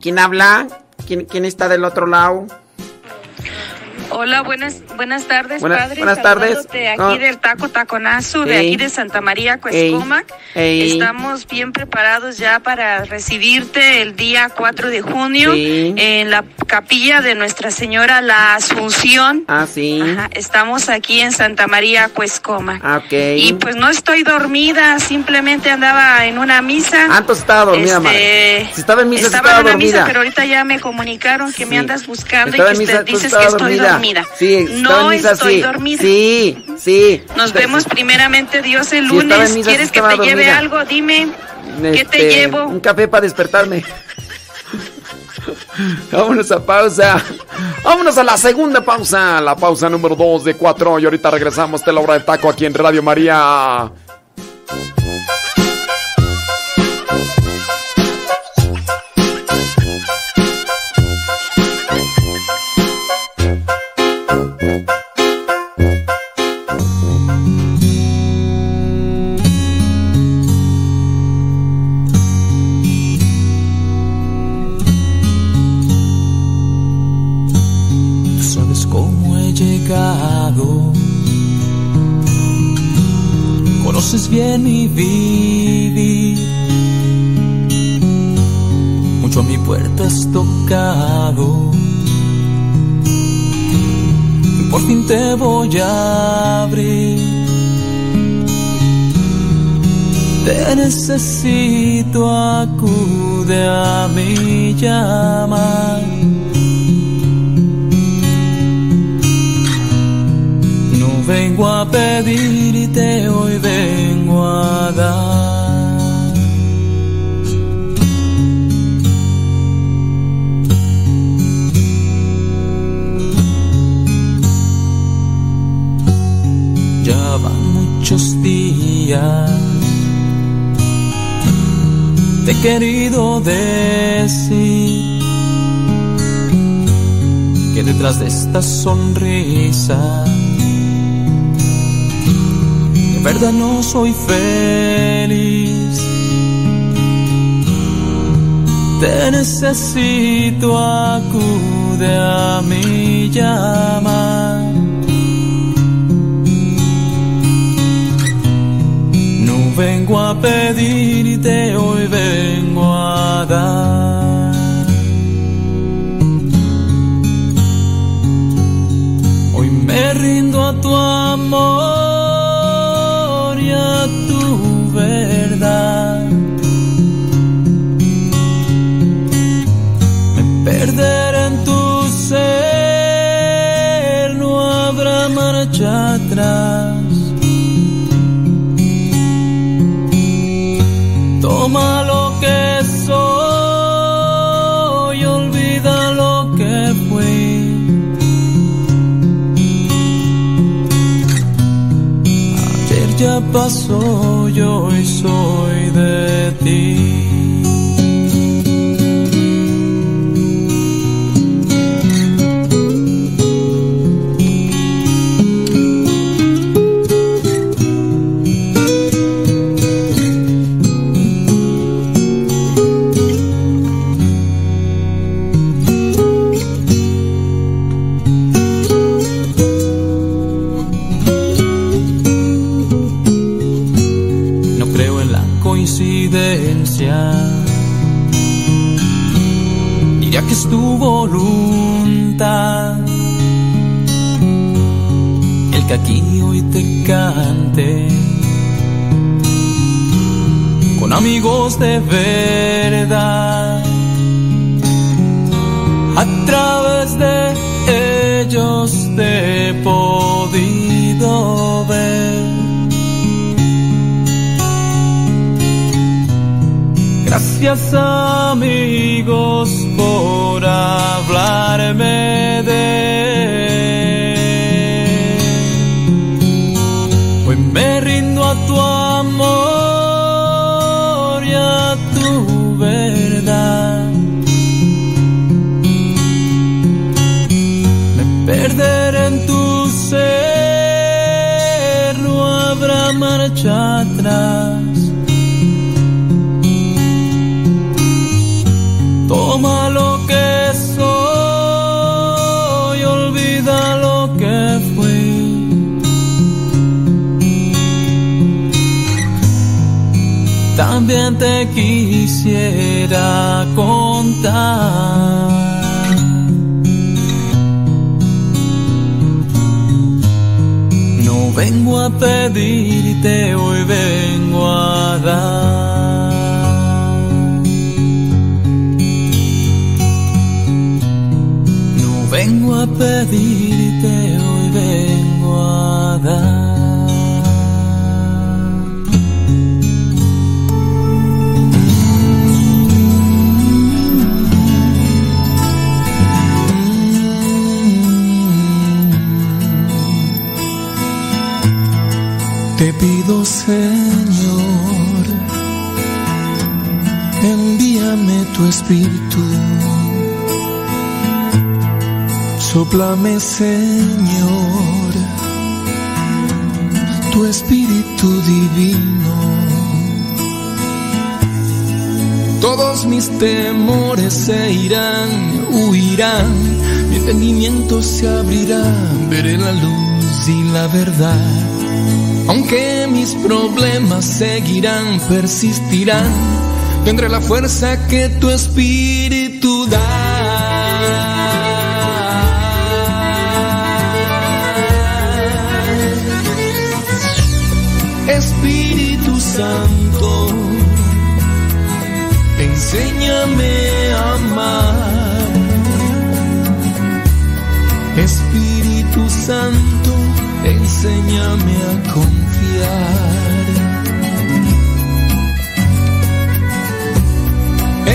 ¿Quién habla? ¿Quién, quién está del otro lado? Hola, buenas buenas tardes, Buena- padre. buenas tardes. Saludándote aquí Ah. del Taco Taconazo, de Ey. aquí de Santa María, Cuescomac. Ey. Estamos bien preparados ya para recibirte el día 4 de junio Sí. en la capilla de Nuestra Señora La Asunción. Ah, sí. Ajá, estamos aquí en Santa María, Cuescomac. Ah, ok. Y pues no estoy dormida, simplemente andaba en una misa. Ah, entonces estaba dormida, madre. Si estaba en misa, estaba estaba en una dormida. misa, pero ahorita ya me comunicaron que me andas buscando y que usted dices que estoy dormida. Sí, estaba No misa, estoy sí. dormida. Sí, sí. Nos vemos primeramente Dios el lunes. misa, ¿Quieres que te lleve dormida. algo? Dime. ¿Qué te Este, llevo? Un café para despertarme. Vámonos a pausa. Vámonos a la segunda pausa. La pausa número 2 de 4. Y ahorita regresamos de la hora de taco aquí en Radio María. Conoces bien mi vivir. Mucho a mi puerta has tocado. Y por fin te voy a abrir. Te necesito, acude a mi llamar. Vengo a pedirte, hoy vengo a dar. Ya van muchos días. Te he querido decir que detrás de esta sonrisa verdad no soy feliz. Te necesito, acude a mi llamar. No vengo a pedirte, hoy vengo a dar. Hoy me rindo a tu amor en tu ser, no habrá marcha atrás. Toma lo que soy, olvida lo que fui. Ayer ya pasó, yo hoy soy de ti. Voluntad. El que aquí hoy te cante. con amigos de verdad. A través de ellos te he podido ver. Gracias amigos por Yemen te quisiera contar. No vengo a pedirte, hoy vengo Señor, envíame tu espíritu. Sóplame, Señor, tu espíritu divino. Todos mis temores se irán, huirán, mi entendimiento se abrirá, veré la luz y la verdad. Mis problemas seguirán, persistirán, tendré la fuerza que tu espíritu da. Espíritu Santo, enséñame a amar. Espíritu Santo, enséñame a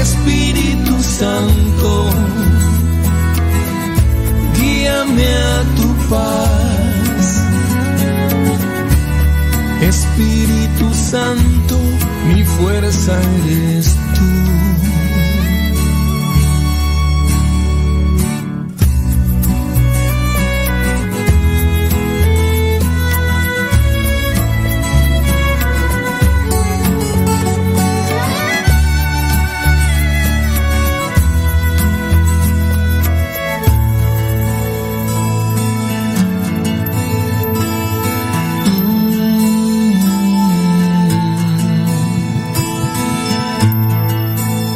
Espíritu Santo, guíame a tu paz. Espíritu Santo, mi fuerza eres tú.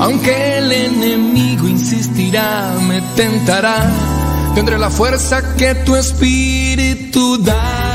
Aunque el enemigo insistirá, me tentará, tendré la fuerza que tu espíritu da.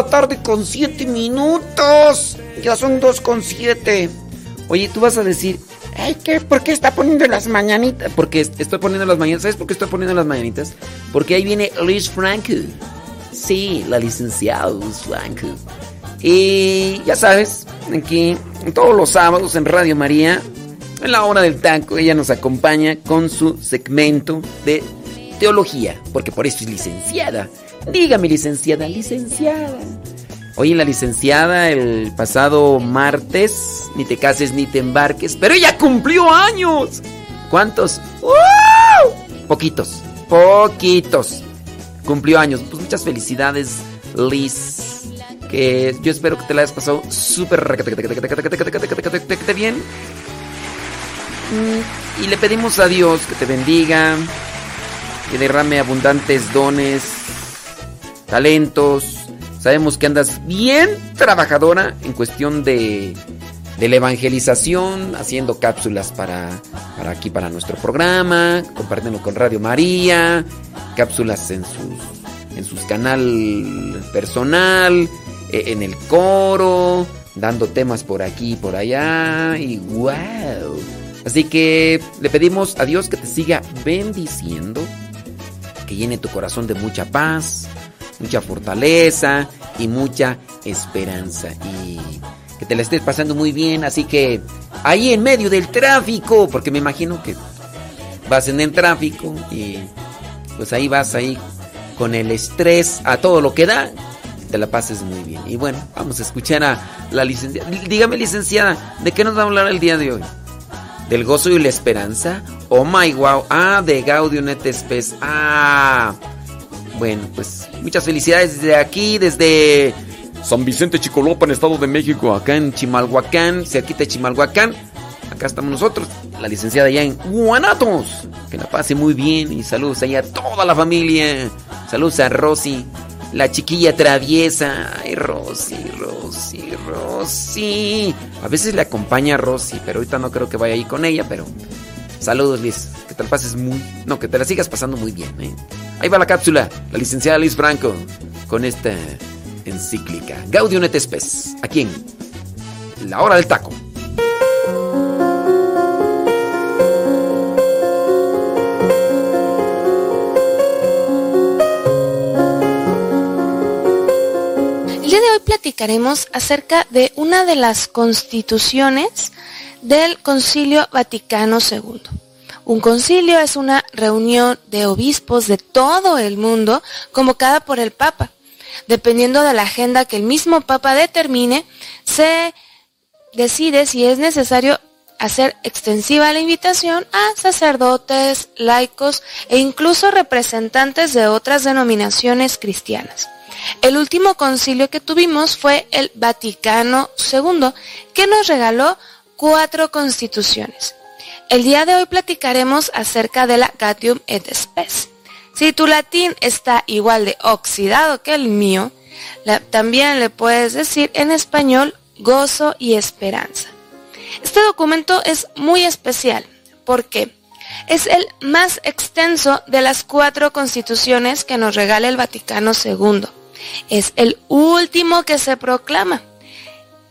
La tarde con 7 minutos. Ya son 2 con 7. Oye, tú vas a decir, Ay, ¿qué? ¿por qué está poniendo las mañanitas? Porque estoy poniendo las mañanitas. ¿Sabes por qué estoy poniendo las mañanitas? Porque ahí viene Liz Franco. Sí, la licenciada Liz Franco. Y ya sabes, aquí todos los sábados en Radio María, en la hora del taco, ella nos acompaña con su segmento de teología, porque por eso es licenciada. Dígame, licenciada, licenciada. Oye, la licenciada el pasado martes, ni te cases ni te embarques, pero ella cumplió años. ¿Cuántos? Poquitos, poquitos. Cumplió años. Pues muchas felicidades, Liz. Que yo espero que te la hayas pasado súper bien. Y le pedimos a Dios que te bendiga, que derrame abundantes dones, talentos. Sabemos que andas bien trabajadora en cuestión de, de la evangelización, haciendo cápsulas para, para aquí, para nuestro programa, compartiendo con Radio María, cápsulas en sus, en sus canal personal, en el coro, dando temas por aquí y por allá, y wow. Así que le pedimos a Dios que te siga bendiciendo, que llene tu corazón de mucha paz, mucha fortaleza y mucha esperanza. Y que te la estés pasando muy bien. Así que ahí en medio del tráfico, porque me imagino que vas en el tráfico y pues ahí vas ahí con el estrés a todo lo que da. Te la pases muy bien. Y bueno, vamos a escuchar a la licenciada. Dígame, licenciada, ¿de qué nos va a hablar el día de hoy? ¿Del gozo y la esperanza? Oh my wow. Ah, de Gaudium et Spes. Ah. Bueno, pues muchas felicidades desde aquí, desde San Vicente Chicolopan, Estado de México, acá en Chimalhuacán, cerquita de Chimalhuacán. Acá estamos nosotros, la licenciada allá en Guanatos. Que la pase muy bien y saludos allá a toda la familia. Saludos a Rosy, la chiquilla traviesa. Ay, Rosy, Rosy, Rosy. A veces le acompaña a Rosy, pero ahorita no creo que vaya ahí con ella, pero saludos, Liz. Que te la pases muy. No, que te la sigas pasando muy bien, ¿eh? Ahí va la cápsula, la licenciada Liz Franco, con esta encíclica. Gaudium et Spes, aquí en La Hora del Taco. El día de hoy platicaremos acerca de una de las constituciones del Concilio Vaticano II. Un concilio es una reunión de obispos de todo el mundo convocada por el Papa. Dependiendo de la agenda que el mismo Papa determine, se decide si es necesario hacer extensiva la invitación a sacerdotes, laicos e incluso representantes de otras denominaciones cristianas. El último concilio que tuvimos fue el Vaticano II, que nos regaló cuatro constituciones. El día de hoy platicaremos acerca de la Gatium et Spes. Si tu latín está igual de oxidado que el mío, también le puedes decir en español gozo y esperanza. Este documento es muy especial porque es el más extenso de las cuatro constituciones que nos regala el Vaticano II. Es el último que se proclama.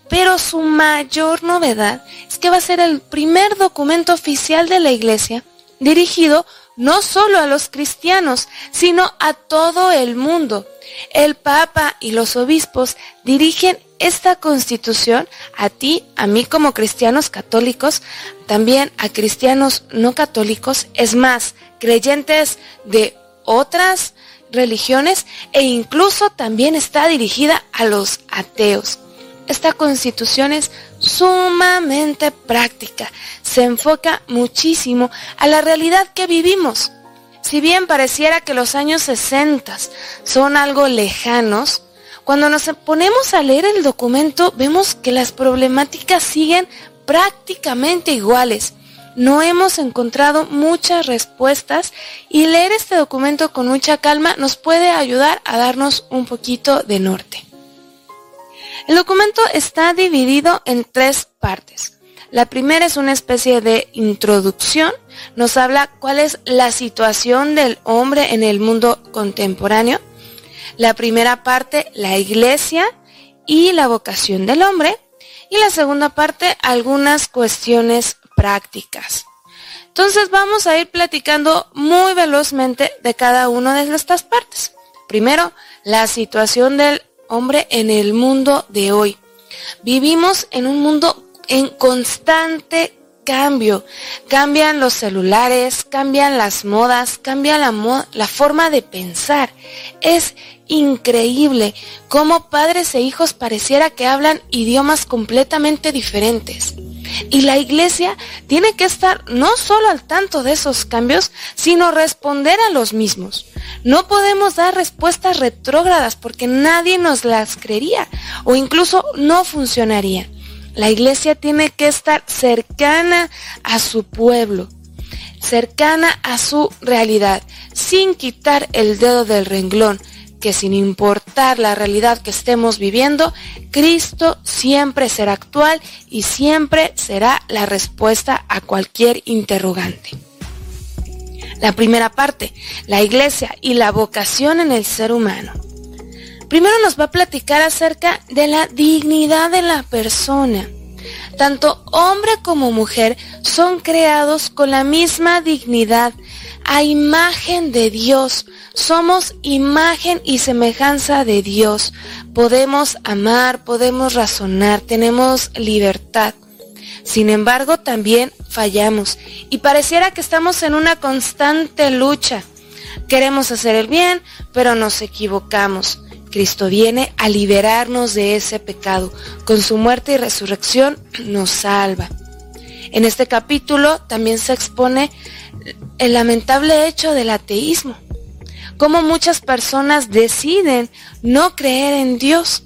Pero su mayor novedad es que va a ser el primer documento oficial de la Iglesia dirigido no solo a los cristianos, sino a todo el mundo. El Papa y los obispos dirigen esta constitución a ti, a mí como cristianos católicos, también a cristianos no católicos, es más, creyentes de otras religiones e incluso también está dirigida a los ateos. Esta constitución es sumamente práctica, se enfoca muchísimo a la realidad que vivimos. Si bien pareciera que los años 60 son algo lejanos, cuando nos ponemos a leer el documento vemos que las problemáticas siguen prácticamente iguales. No hemos encontrado muchas respuestas y leer este documento con mucha calma nos puede ayudar a darnos un poquito de norte. El documento está dividido en tres partes. La primera es una especie de introducción, nos habla cuál es la situación del hombre en el mundo contemporáneo. La primera parte, la iglesia y la vocación del hombre. Y la segunda parte, algunas cuestiones prácticas. Entonces vamos a ir platicando muy velozmente de cada una de estas partes. Primero, la situación del hombre en el mundo de hoy. Vivimos en un mundo en constante cambio. Cambian los celulares, cambian las modas, cambia la, la forma de pensar. Es increíble cómo padres e hijos pareciera que hablan idiomas completamente diferentes. Y la iglesia tiene que estar no solo al tanto de esos cambios, sino responder a los mismos. No podemos dar respuestas retrógradas porque nadie nos las creería o incluso no funcionaría. La iglesia tiene que estar cercana a su pueblo, cercana a su realidad, sin quitar el dedo del renglón, que sin importar la realidad que estemos viviendo, Cristo siempre será actual y siempre será la respuesta a cualquier interrogante. La primera parte, la iglesia y la vocación en el ser humano. Primero nos va a platicar acerca de la dignidad de la persona. Tanto hombre como mujer son creados con la misma dignidad, a imagen de Dios. Somos imagen y semejanza de Dios. Podemos amar, podemos razonar, tenemos libertad. Sin embargo, también fallamos y pareciera que estamos en una constante lucha. Queremos hacer el bien, pero nos equivocamos. Cristo viene a liberarnos de ese pecado. Con su muerte y resurrección nos salva. En este capítulo también se expone el lamentable hecho del ateísmo. Cómo muchas personas deciden no creer en Dios.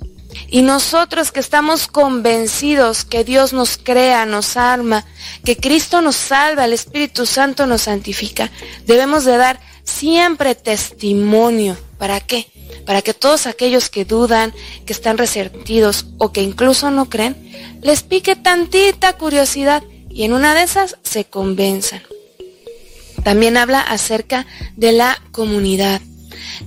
Y nosotros que estamos convencidos que Dios nos crea, nos arma, que Cristo nos salva, el Espíritu Santo nos santifica, debemos de dar siempre testimonio. ¿Para qué? Para que todos aquellos que dudan, que están resentidos o que incluso no creen, les pique tantita curiosidad y en una de esas se convenzan. También habla acerca de la comunidad,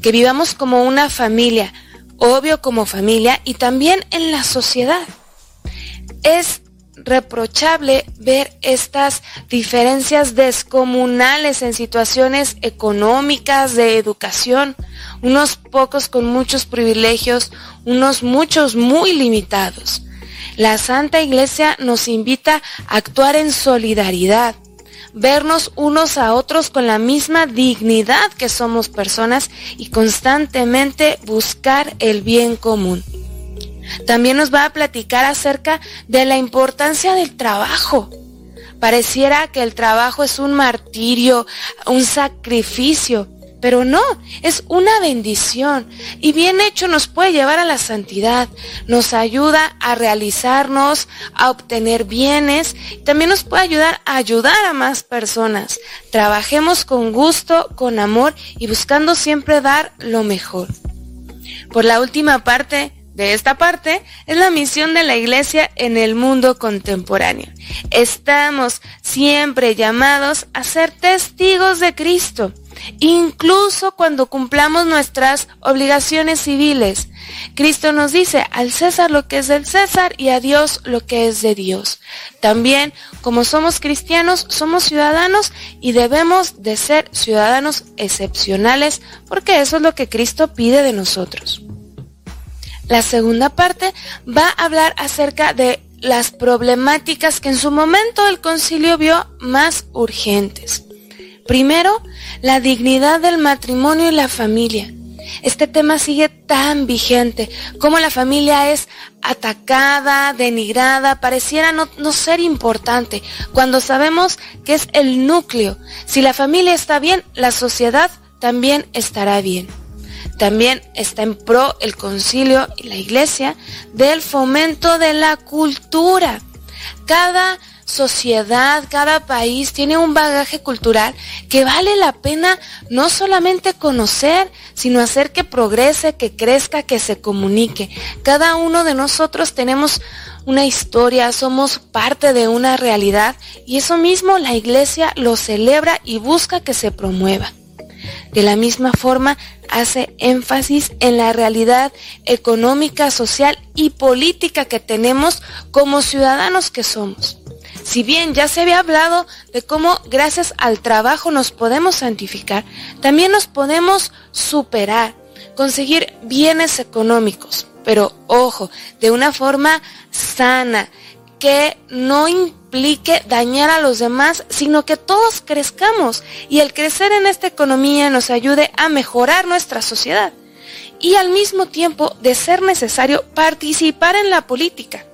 que vivamos como una familia, obvio como familia y también en la sociedad. Es reprochable ver estas diferencias descomunales en situaciones económicas, de educación, unos pocos con muchos privilegios, unos muchos muy limitados. La Santa Iglesia nos invita a actuar en solidaridad, vernos unos a otros con la misma dignidad que somos personas y constantemente buscar el bien común. También nos va a platicar acerca de la importancia del trabajo. Pareciera que el trabajo es un martirio, un sacrificio, pero no, es una bendición y bien hecho nos puede llevar a la santidad, nos ayuda a realizarnos, a obtener bienes, también nos puede ayudar a ayudar a más personas. Trabajemos con gusto, con amor y buscando siempre dar lo mejor. Por la última parte de esta parte es la misión de la iglesia en el mundo contemporáneo. Estamos siempre llamados a ser testigos de Cristo incluso cuando cumplamos nuestras obligaciones civiles. Cristo nos dice al César lo que es del César y a Dios lo que es de Dios. También, como somos cristianos, somos ciudadanos y debemos de ser ciudadanos excepcionales porque eso es lo que Cristo pide de nosotros. La segunda parte va a hablar acerca de las problemáticas que en su momento el concilio vio más urgentes. Primero, la dignidad del matrimonio y la familia. Este tema sigue tan vigente, como la familia es atacada, denigrada, pareciera no, no, ser importante, cuando sabemos que es el núcleo. Si la familia está bien, la sociedad también estará bien. También está en pro el concilio y la iglesia del fomento de la cultura. Cada sociedad, cada país tiene un bagaje cultural que vale la pena no solamente conocer, sino hacer que progrese, que crezca, que se comunique. Cada uno de nosotros tenemos una historia, somos parte de una realidad y eso mismo la iglesia lo celebra y busca que se promueva. de la misma forma hace énfasis en la realidad económica, social y política que tenemos como ciudadanos que somos. Si bien ya se había hablado de cómo gracias al trabajo nos podemos santificar, también nos podemos superar, conseguir bienes económicos, pero ojo, de una forma sana, que no implique dañar a los demás, sino que todos crezcamos. Y el crecer en esta economía nos ayude a mejorar nuestra sociedad. Y al mismo tiempo, de ser necesario, participar en la política.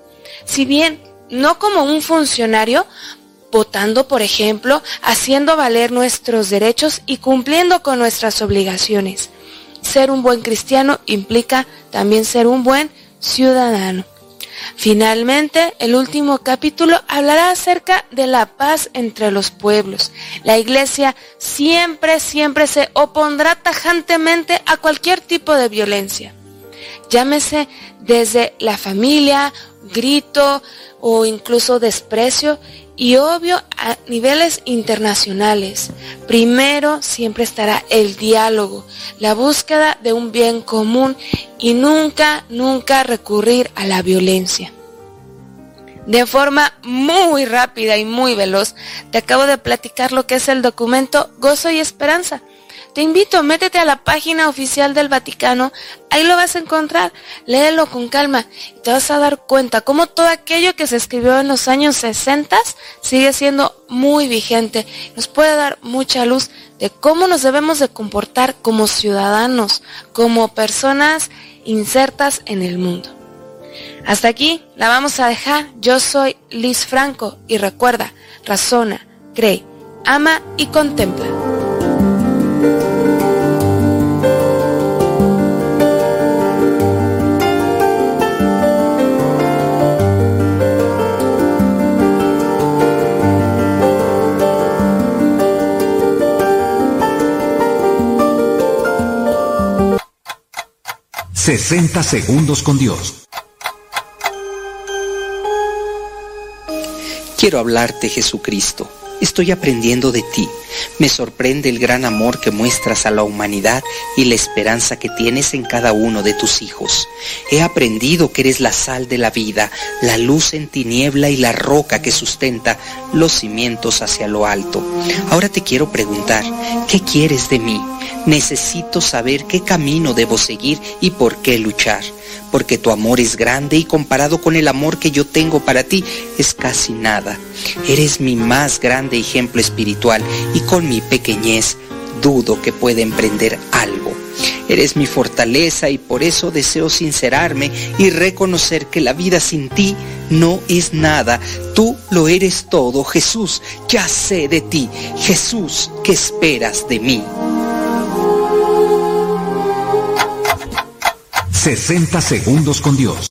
Si bien no como un funcionario, votando, por ejemplo, haciendo valer nuestros derechos y cumpliendo con nuestras obligaciones. Ser un buen cristiano implica también ser un buen ciudadano. Finalmente, el último capítulo hablará acerca de la paz entre los pueblos. La iglesia siempre, siempre se opondrá tajantemente a cualquier tipo de violencia. Llámese desde la familia, grito o incluso desprecio y obvio a niveles internacionales. Primero siempre estará el diálogo, la búsqueda de un bien común y nunca, nunca recurrir a la violencia. De forma muy rápida y muy veloz, te acabo de platicar lo que es el documento Gozo y Esperanza te invito, métete a la página oficial del Vaticano, ahí lo vas a encontrar, léelo con calma y te vas a dar cuenta cómo todo aquello que se escribió en los años 60 sigue siendo muy vigente, nos puede dar mucha luz de cómo nos debemos de comportar como ciudadanos, como personas insertas en el mundo. Hasta aquí la vamos a dejar. Yo soy Liz Franco y recuerda, razona, cree, ama y contempla. ...60 segundos con Dios. Quiero hablarte, Jesucristo. Estoy aprendiendo de ti. Me sorprende el gran amor que muestras a la humanidad y la esperanza que tienes en cada uno de tus hijos. He aprendido que eres la sal de la vida, la luz en tiniebla y la roca que sustenta los cimientos hacia lo alto. Ahora te quiero preguntar, ¿qué quieres de mí? Necesito saber qué camino debo seguir y por qué luchar porque tu amor es grande y comparado con el amor que yo tengo para ti es casi nada. Eres mi más grande ejemplo espiritual y con mi pequeñez dudo que pueda emprender algo. Eres mi fortaleza y por eso deseo sincerarme y reconocer que la vida sin ti no es nada. Tú lo eres todo, Jesús. Ya sé de ti. Jesús, ¿qué esperas de mí? 60 segundos con Dios.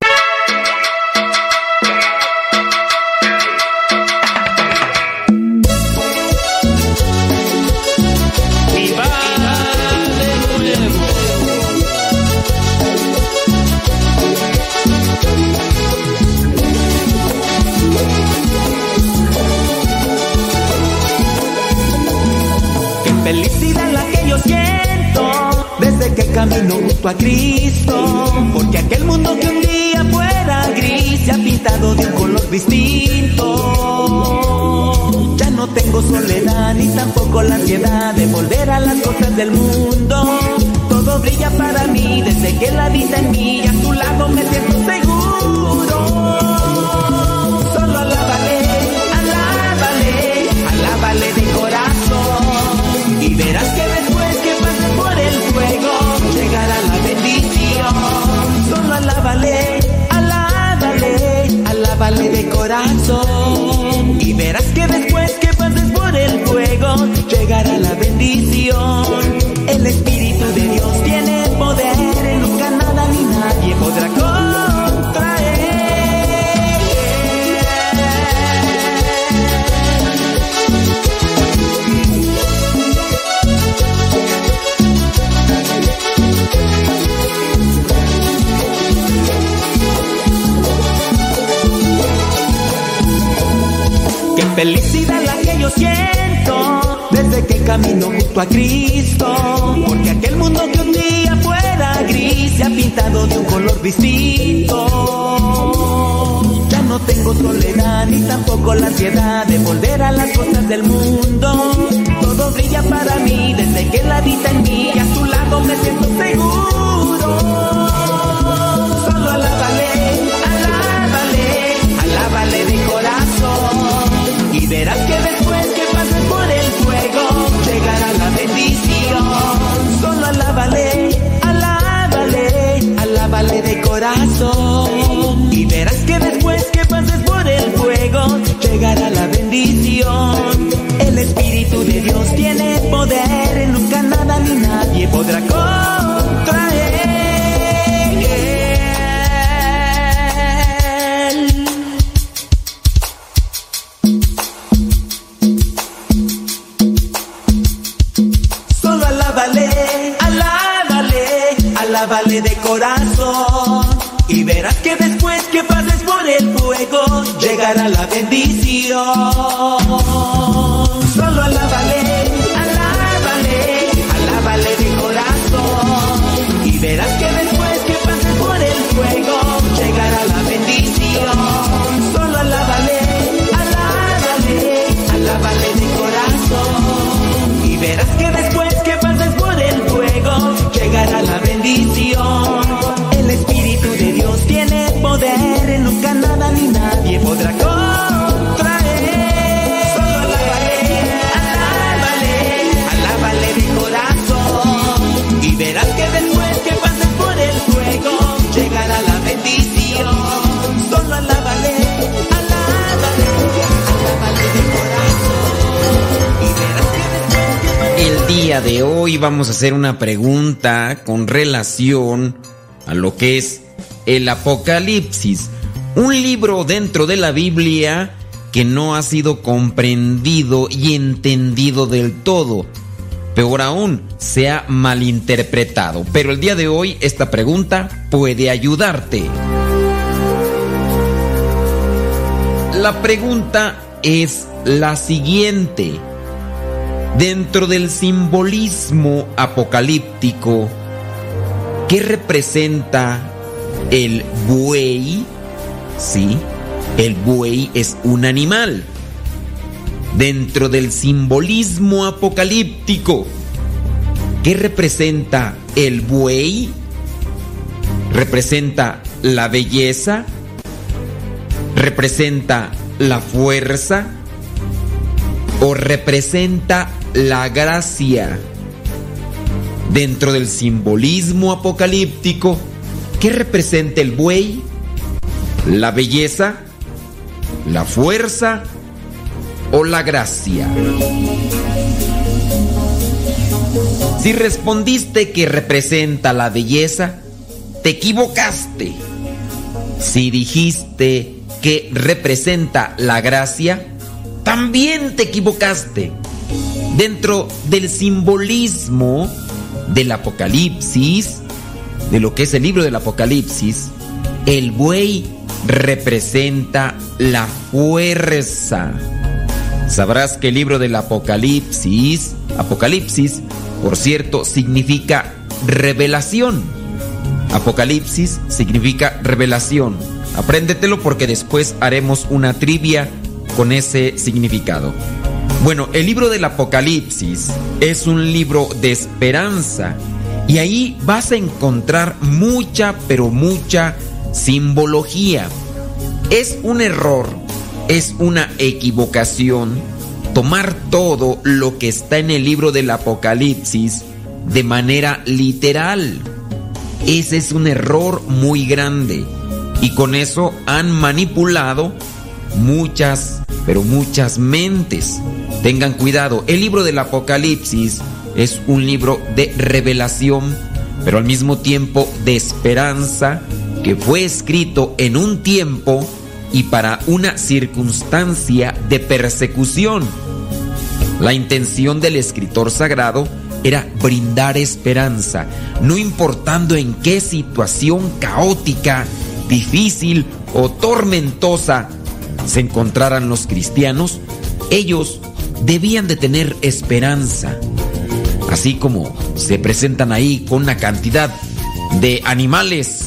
Felicidad la que yo siento desde que camino junto a Cristo. Porque aquel mundo que un día fuera gris se ha pintado de un color distinto. Ya no tengo soledad ni tampoco la ansiedad de volver a las cosas del mundo. Todo brilla para mí desde que la vida en mí y a tu lado me siento seguro. Solo alábale, alábale, alábale de corazón. Y verás que a Cristo. Porque aquel mundo que un día fuera gris se ha pintado de un color distinto. Ya no tengo soledad ni tampoco la ansiedad de volver a las cosas del mundo. Todo brilla para mí desde que la vida en mí hacer una pregunta con relación a lo que es el Apocalipsis, un libro dentro de la Biblia que no ha sido comprendido y entendido del todo. Peor aún, se ha malinterpretado. Pero el día de hoy esta pregunta puede ayudarte. La pregunta es la siguiente. Dentro del simbolismo apocalíptico, ¿qué representa el buey? Sí, el buey es un animal. Dentro del simbolismo apocalíptico, ¿qué representa el buey? ¿Representa la belleza? ¿Representa la fuerza? ¿O representa la gracia? Dentro del simbolismo apocalíptico, ¿qué representa el buey? ¿La belleza? ¿La fuerza? ¿O la gracia? Si respondiste que representa la belleza, te equivocaste. Si dijiste que representa la gracia, también te equivocaste. Dentro del simbolismo del Apocalipsis, de lo que es el libro del Apocalipsis, el buey representa la fuerza. Sabrás que el libro del Apocalipsis, Apocalipsis, por cierto, significa revelación. Apocalipsis significa revelación. Apréndetelo porque después haremos una trivia con ese significado. Bueno, el libro del Apocalipsis es un libro de esperanza y ahí vas a encontrar mucha, pero mucha simbología. Es un error, es una equivocación tomar todo lo que está en el libro del Apocalipsis de manera literal. Ese es un error muy grande y con eso han manipulado muchas, pero muchas mentes. Tengan cuidado, el libro del Apocalipsis es un libro de revelación, pero al mismo tiempo de esperanza, que fue escrito en un tiempo y para una circunstancia de persecución. La intención del escritor sagrado era brindar esperanza, no importando en qué situación caótica, difícil o tormentosa se encontraran los cristianos, ellos debían de tener esperanza. Así como se presentan ahí con una cantidad de animales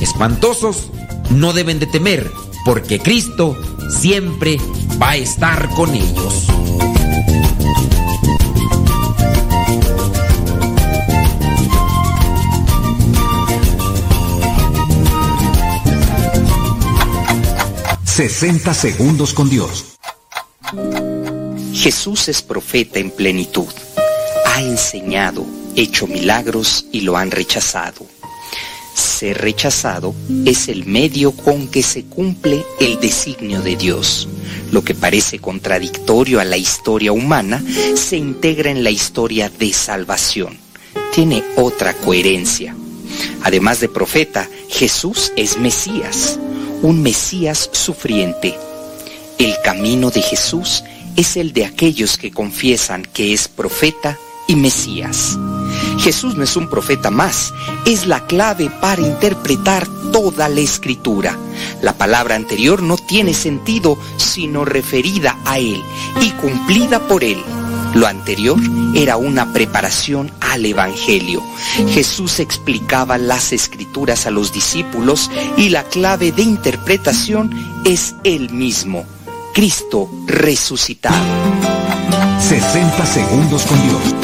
espantosos, no deben de temer, porque Cristo siempre va a estar con ellos. ...60 segundos con Dios. Jesús es profeta en plenitud. Ha enseñado, hecho milagros y lo han rechazado. Ser rechazado es el medio con que se cumple el designio de Dios. Lo que parece contradictorio a la historia humana se integra en la historia de salvación. Tiene otra coherencia. Además de profeta, Jesús es Mesías, un Mesías sufriente. El camino de Jesús es el de aquellos que confiesan que es profeta y Mesías. Jesús no es un profeta más, es la clave para interpretar toda la escritura. La palabra anterior no tiene sentido sino referida a Él y cumplida por Él. Lo anterior era una preparación al Evangelio. Jesús explicaba las escrituras a los discípulos y la clave de interpretación es Él mismo, Cristo resucitado. 60 segundos con Dios.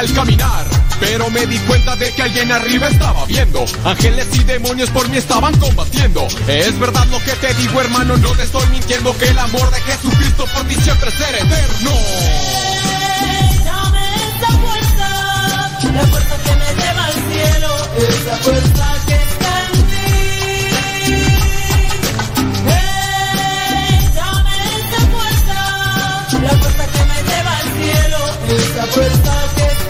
al caminar. Pero me di cuenta de que alguien arriba estaba viendo. Ángeles y demonios por mí estaban combatiendo. Es verdad lo que te digo, hermano, no te estoy mintiendo. Que el amor de Jesucristo por ti siempre será eterno. Dame esa la fuerza que me lleva al cielo, esa fuerza que está en ti. Hey, dame esa fuerza, la fuerza que me lleva al cielo, esa fuerza que está en.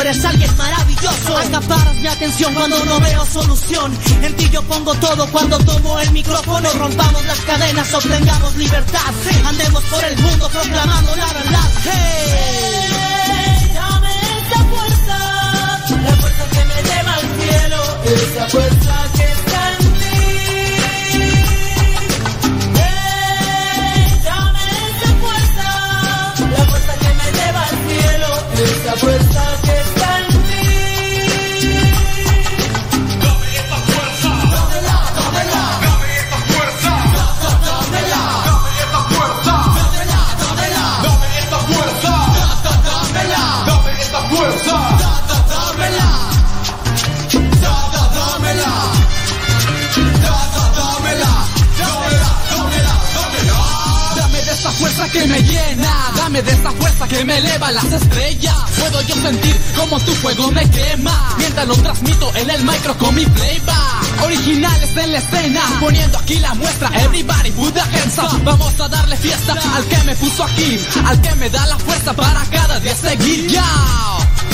eres alguien maravilloso. Acaparas mi atención cuando no veo solución. En ti yo pongo todo cuando tomo el micrófono. Rompamos las cadenas, obtengamos libertad. Andemos por el mundo proclamando la verdad. Hey. Dame esa fuerza, la fuerza que me lleva al cielo, esa fuerza que está en. Hey, la fuerza dame de esa fuerza que me eleva las estrellas. Puedo yo sentir como tu fuego me quema, mientras lo transmito en el micro con mi playback. Originales en la escena, poniendo aquí la muestra. Everybody put the hands. Vamos a darle fiesta al que me puso aquí, al que me da la fuerza para cada día seguir.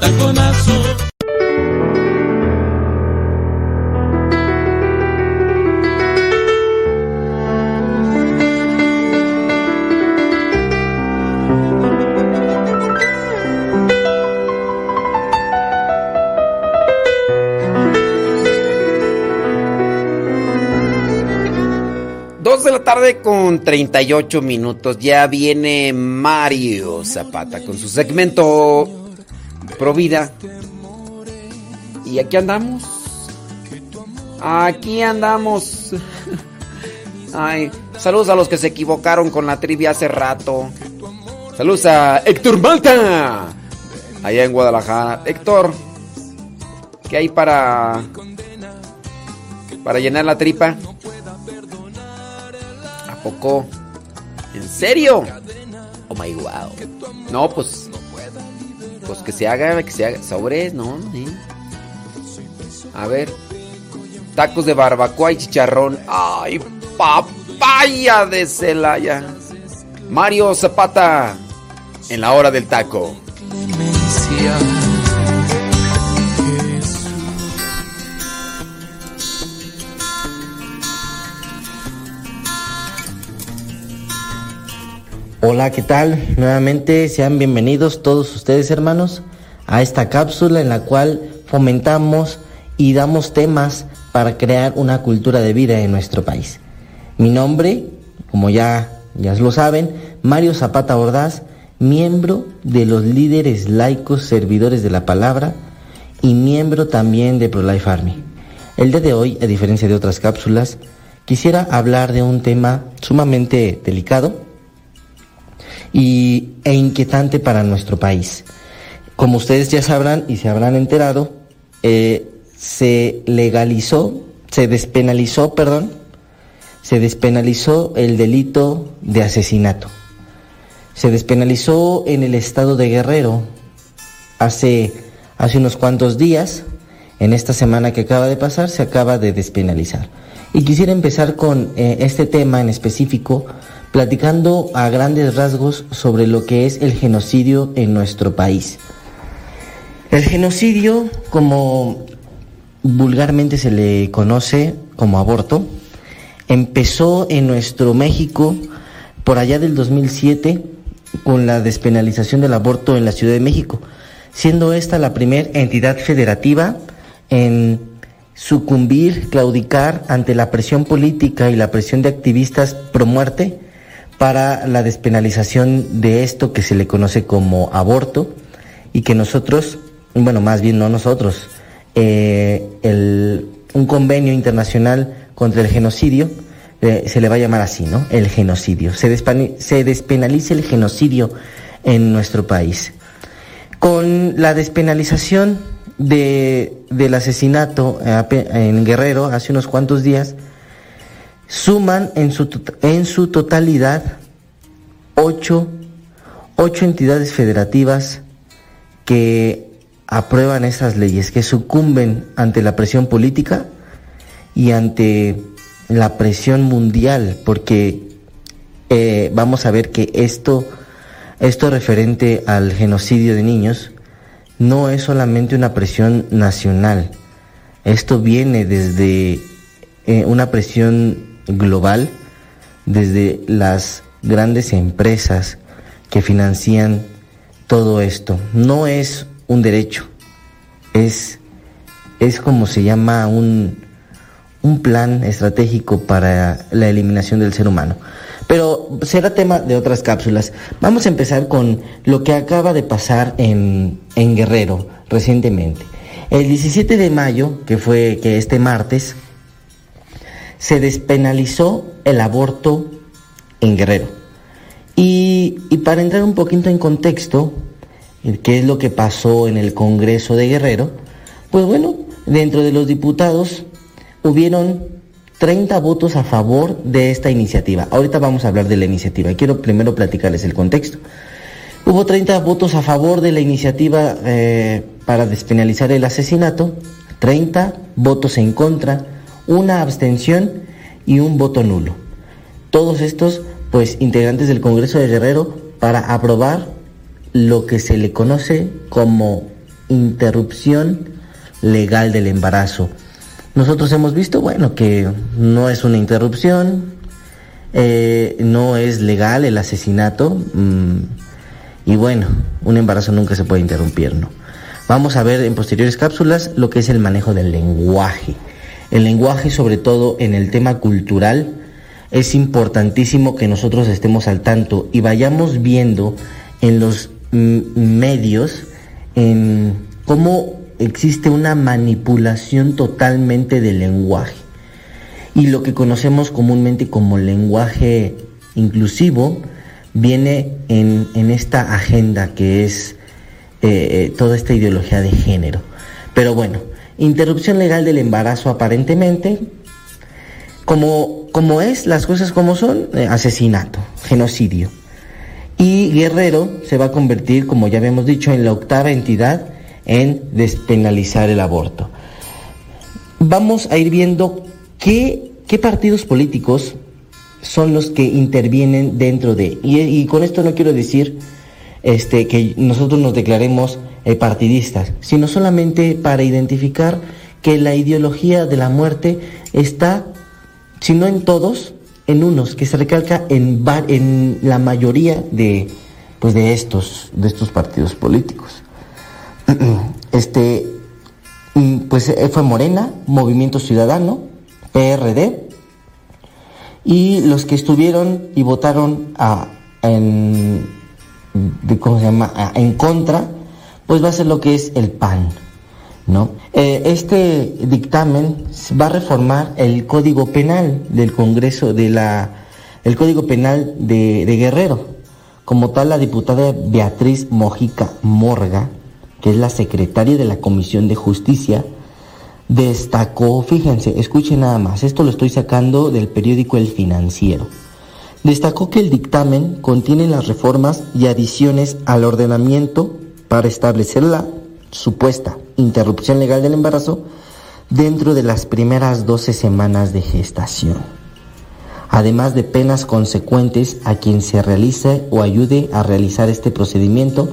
dando taconazo. de la tarde con 38 minutos. Ya viene Mario Zapata con su segmento Provida. Y aquí andamos. Aquí andamos. Ay, saludos a los que se equivocaron con la trivia hace rato. Saludos a Héctor Malta. Allá en Guadalajara. Héctor, ¿qué hay para para llenar la tripa? ¿A poco? ¿En serio? Oh my wow. No, pues pues que se haga, que se haga sobres, ¿no? A ver. Tacos de barbacoa y chicharrón. Ay, papaya de Celaya. Mario Zapata en la hora del taco. Hola, ¿qué tal? Nuevamente sean bienvenidos todos ustedes hermanos a esta cápsula en la cual fomentamos y damos temas para crear una cultura de vida en nuestro país. Mi nombre, como ya, ya lo saben, Mario Zapata Ordaz, miembro de los líderes laicos servidores de la palabra y miembro también de ProLife Army. El día de hoy, a diferencia de otras cápsulas, quisiera hablar de un tema sumamente delicado y, e inquietante para nuestro país. Como ustedes ya sabrán y se habrán enterado, eh, se legalizó, se despenalizó, perdón, se despenalizó el delito de asesinato. Se despenalizó en el estado de Guerrero hace, hace unos cuantos días. En esta semana que acaba de pasar se acaba de despenalizar. Y quisiera empezar con eh, este tema en específico, platicando a grandes rasgos sobre lo que es el genocidio en nuestro país. El genocidio, como vulgarmente se le conoce como aborto, empezó en nuestro México por allá del 2007 con la despenalización del aborto en la Ciudad de México, siendo esta la primera entidad federativa en sucumbir, claudicar ante la presión política y la presión de activistas pro muerte para la despenalización de esto que se le conoce como aborto y que nosotros, bueno, más bien no nosotros, eh, el, un convenio internacional contra el genocidio, eh, se le va a llamar así, ¿no? El genocidio. Se, se despenaliza el genocidio en nuestro país. Con la despenalización de, del asesinato en Guerrero hace unos cuantos días, suman en su, en su totalidad ocho, ocho entidades federativas que aprueban esas leyes, que sucumben ante la presión política y ante la presión mundial, porque eh, vamos a ver que esto, esto referente al genocidio de niños no es solamente una presión nacional, esto viene desde eh, una presión global, desde las grandes empresas que financian todo esto. No es un derecho, es, es como se llama un, un plan estratégico para la eliminación del ser humano. Pero será tema de otras cápsulas. Vamos a empezar con lo que acaba de pasar en, en Guerrero recientemente. El 17 de mayo, que fue que este martes, se despenalizó el aborto en Guerrero. Y, para entrar un poquito en contexto, eh, qué es lo que pasó en el Congreso de Guerrero, pues bueno, dentro de los diputados hubieron 30 votos a favor de esta iniciativa. Ahorita vamos a hablar de la iniciativa. Quiero primero platicarles el contexto. Hubo 30 votos a favor de la iniciativa eh, para despenalizar el asesinato, 30 votos en contra, una abstención y un voto nulo. Todos estos, pues, integrantes del Congreso de Guerrero para aprobar lo que se le conoce como interrupción legal del embarazo. Nosotros hemos visto, bueno, que no es una interrupción, eh, no es legal el asesinato mm, y bueno, un embarazo nunca se puede interrumpir, ¿no? Vamos a ver en posteriores cápsulas lo que es el manejo del lenguaje. El lenguaje, sobre todo en el tema cultural, es importantísimo que nosotros estemos al tanto y vayamos viendo en los medios en cómo existe una manipulación totalmente del lenguaje y lo que conocemos comúnmente como lenguaje inclusivo viene en, en esta agenda que es eh, eh, toda esta ideología de género. Pero bueno, interrupción legal del embarazo aparentemente, como, como es, las cosas como son, eh, asesinato, genocidio. Y Guerrero se va a convertir, como ya habíamos dicho, en la octava entidad en despenalizar el aborto. Vamos a ir viendo qué, qué partidos políticos son los que intervienen dentro de. Y, y con esto no quiero decir este, que nosotros nos declaremos eh, partidistas, sino solamente para identificar que la ideología de la muerte está, si no en todos, en unos, que se recalca en, la mayoría de, pues de, estos, de estos partidos políticos. Este, mm, pues eh, fue Morena, Movimiento Ciudadano, PRD, y los que estuvieron y votaron en contra, pues va a ser lo que es el PAN, ¿no? Eh, este dictamen va a reformar el Código Penal del Congreso de la, el Código Penal de, de Guerrero. Como tal, la diputada Beatriz Mojica Morga, que es la secretaria de la Comisión de Justicia, destacó, fíjense, escuchen nada más, esto lo estoy sacando del periódico El Financiero. Destacó que el dictamen contiene las reformas y adiciones al ordenamiento para establecer la supuesta interrupción legal del embarazo dentro de las primeras 12 semanas de gestación, además de penas consecuentes a quien se realice o ayude a realizar este procedimiento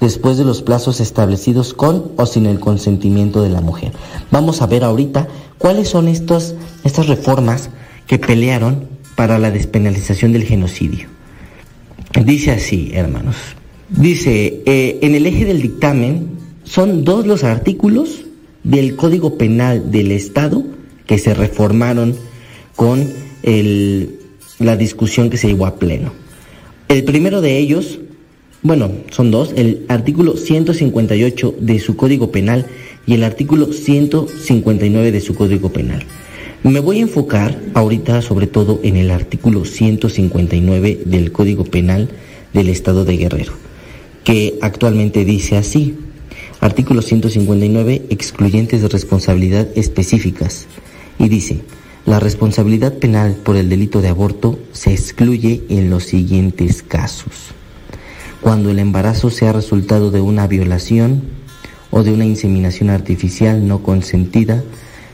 después de los plazos establecidos con o sin el consentimiento de la mujer. Vamos a ver ahorita cuáles son estos, estas reformas que pelearon para la despenalización del genocidio. Dice así, hermanos. Dice, eh, en el eje del dictamen son dos los artículos del Código Penal del Estado que se reformaron con la discusión que se llevó a pleno. El primero de ellos, bueno, son dos, el artículo 158 de su Código Penal y el artículo 159 de su Código Penal. Me voy a enfocar ahorita sobre todo en el artículo 159 del Código Penal del Estado de Guerrero, que actualmente dice así. Artículo 159, excluyentes de responsabilidad específicas. Y dice, la responsabilidad penal por el delito de aborto se excluye en los siguientes casos. Cuando el embarazo sea resultado de una violación o de una inseminación artificial no consentida,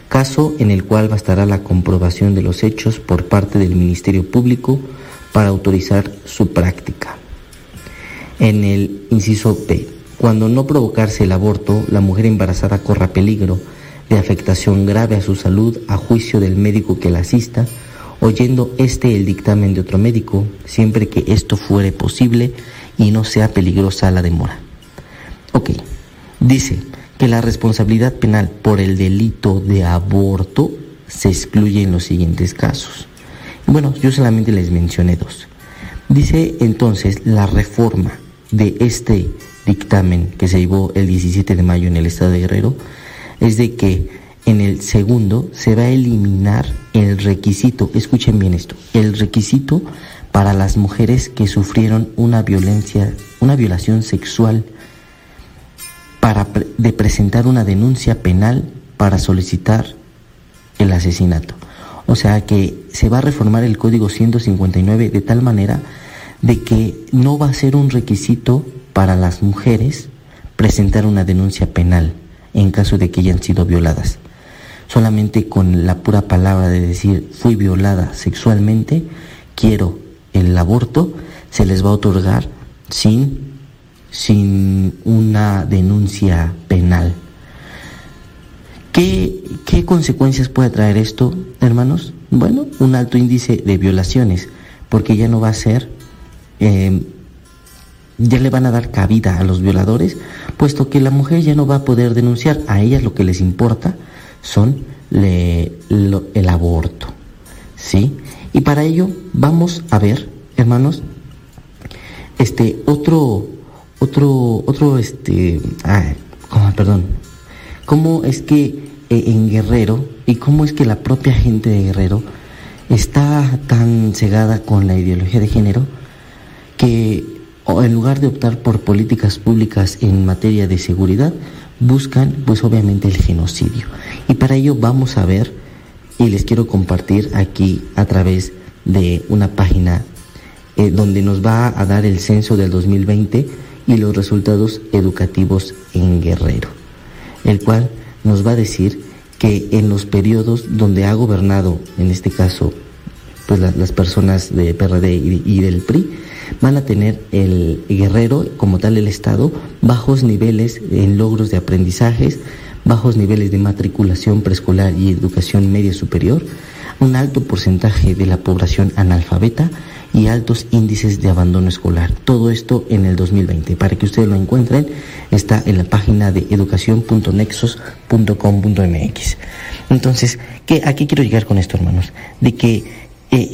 caso en el cual bastará la comprobación de los hechos por parte del Ministerio Público para autorizar su práctica. En el inciso P, cuando no provocarse el aborto, la mujer embarazada corra peligro de afectación grave a su salud a juicio del médico que la asista, oyendo este el dictamen de otro médico, siempre que esto fuere posible y no sea peligrosa la demora. Ok, dice que la responsabilidad penal por el delito de aborto se excluye en los siguientes casos. Bueno, yo solamente les mencioné dos. Dice entonces la reforma de este dictamen que se llevó el 17 de mayo en el estado de Guerrero es de que en el segundo se va a eliminar el requisito, escuchen bien esto, el requisito para las mujeres que sufrieron una violencia, una violación sexual para pre- de presentar una denuncia penal para solicitar el asesinato. O sea que se va a reformar el código 159 de tal manera de que no va a ser un requisito para las mujeres presentar una denuncia penal en caso de que hayan sido violadas. Solamente con la pura palabra de decir fui violada sexualmente, quiero el aborto, se les va a otorgar sin, sin una denuncia penal. ¿Qué, ¿Qué consecuencias puede traer esto, hermanos? Bueno, un alto índice de violaciones, porque ya no va a ser, eh, ya le van a dar cabida a los violadores, puesto que la mujer ya no va a poder denunciar, a ellas lo que les importa son le- lo- el aborto, ¿sí? Y para ello vamos a ver, hermanos, este otro, otro, otro, este, ah, perdón, cómo es que eh, en Guerrero y cómo es que la propia gente de Guerrero está tan cegada con la ideología de género que en lugar de optar por políticas públicas en materia de seguridad, buscan pues obviamente el genocidio. Y para ello vamos a ver y les quiero compartir aquí a través de una página eh, donde nos va a dar el censo del 2020 y los resultados educativos en Guerrero, el cual nos va a decir que en los periodos donde ha gobernado, en este caso, pues la- las personas de PRD y del PRI, van a tener el Guerrero, como tal el Estado, bajos niveles en logros de aprendizajes, bajos niveles de matriculación preescolar y educación media superior, un alto porcentaje de la población analfabeta y altos índices de abandono escolar. Todo esto en el 2020. Para que ustedes lo encuentren, está en la página de educación.nexos.com.mx. Entonces, ¿qué, ¿a qué quiero llegar con esto, hermanos? De que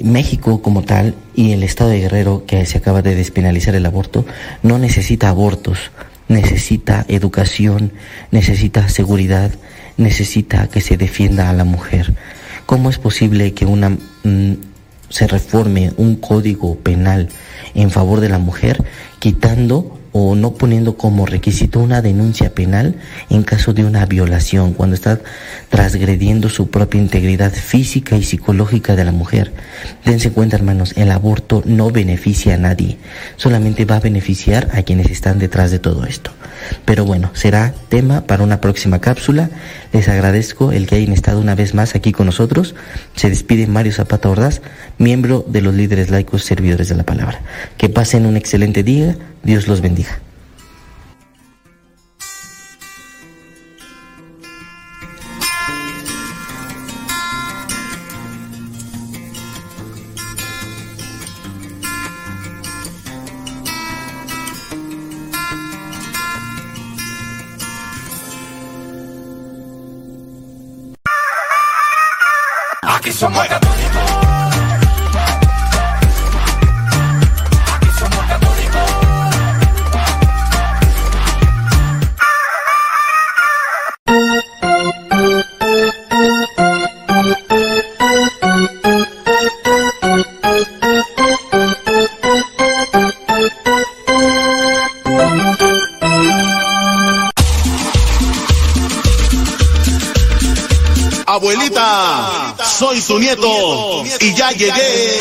México como tal y el estado de Guerrero, que se acaba de despenalizar el aborto, no necesita abortos, necesita educación, necesita seguridad, necesita que se defienda a la mujer. ¿Cómo es posible que una mm, se reforme un código penal en favor de la mujer quitando o no poniendo como requisito una denuncia penal en caso de una violación, cuando está transgrediendo su propia integridad física y psicológica de la mujer. Dense cuenta, hermanos, el aborto no beneficia a nadie, solamente va a beneficiar a quienes están detrás de todo esto. Pero bueno, será tema para una próxima cápsula. Les agradezco el que hayan estado una vez más aquí con nosotros. Se despide Mario Zapata Ordaz, miembro de los líderes laicos servidores de la palabra. Que pasen un excelente día. Dios los bendiga. Somos ya llegué.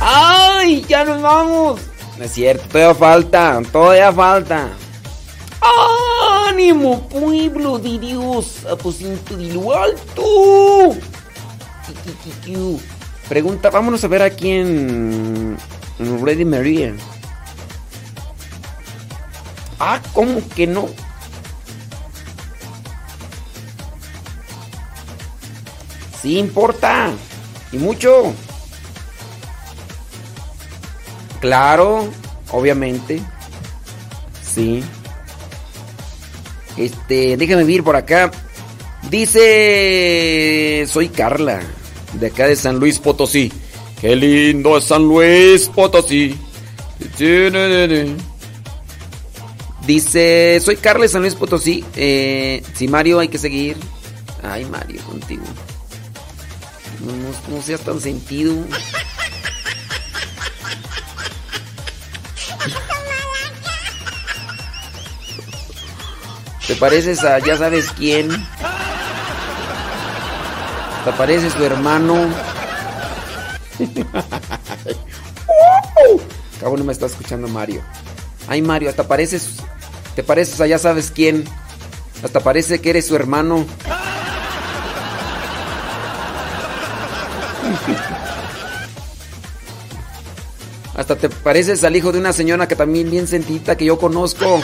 ¡Ay! ¡Ya nos vamos! No es cierto, todavía falta, todavía falta. ¡Ánimo, pueblo de Dios! Aposento de lo alto. Pregunta, vámonos a ver aquí en, en Ready Maria. Ah, ¿cómo que no? Sí importa. Y mucho. Claro, obviamente. Sí. Este, déjame ver por acá. Dice, soy Carla, de acá de San Luis Potosí. Qué lindo es San Luis Potosí. Dice, soy Carla de San Luis Potosí. Eh, si Mario hay que seguir. Ay, Mario, contigo. No seas tan sentido. Te pareces a ya sabes quién. Te parece su hermano. Cabo no me está escuchando Mario. Ay Mario, hasta pareces. Te pareces a ya sabes quién. Hasta parece que eres su hermano. Hasta te pareces al hijo de una señora que también bien sentita que yo conozco.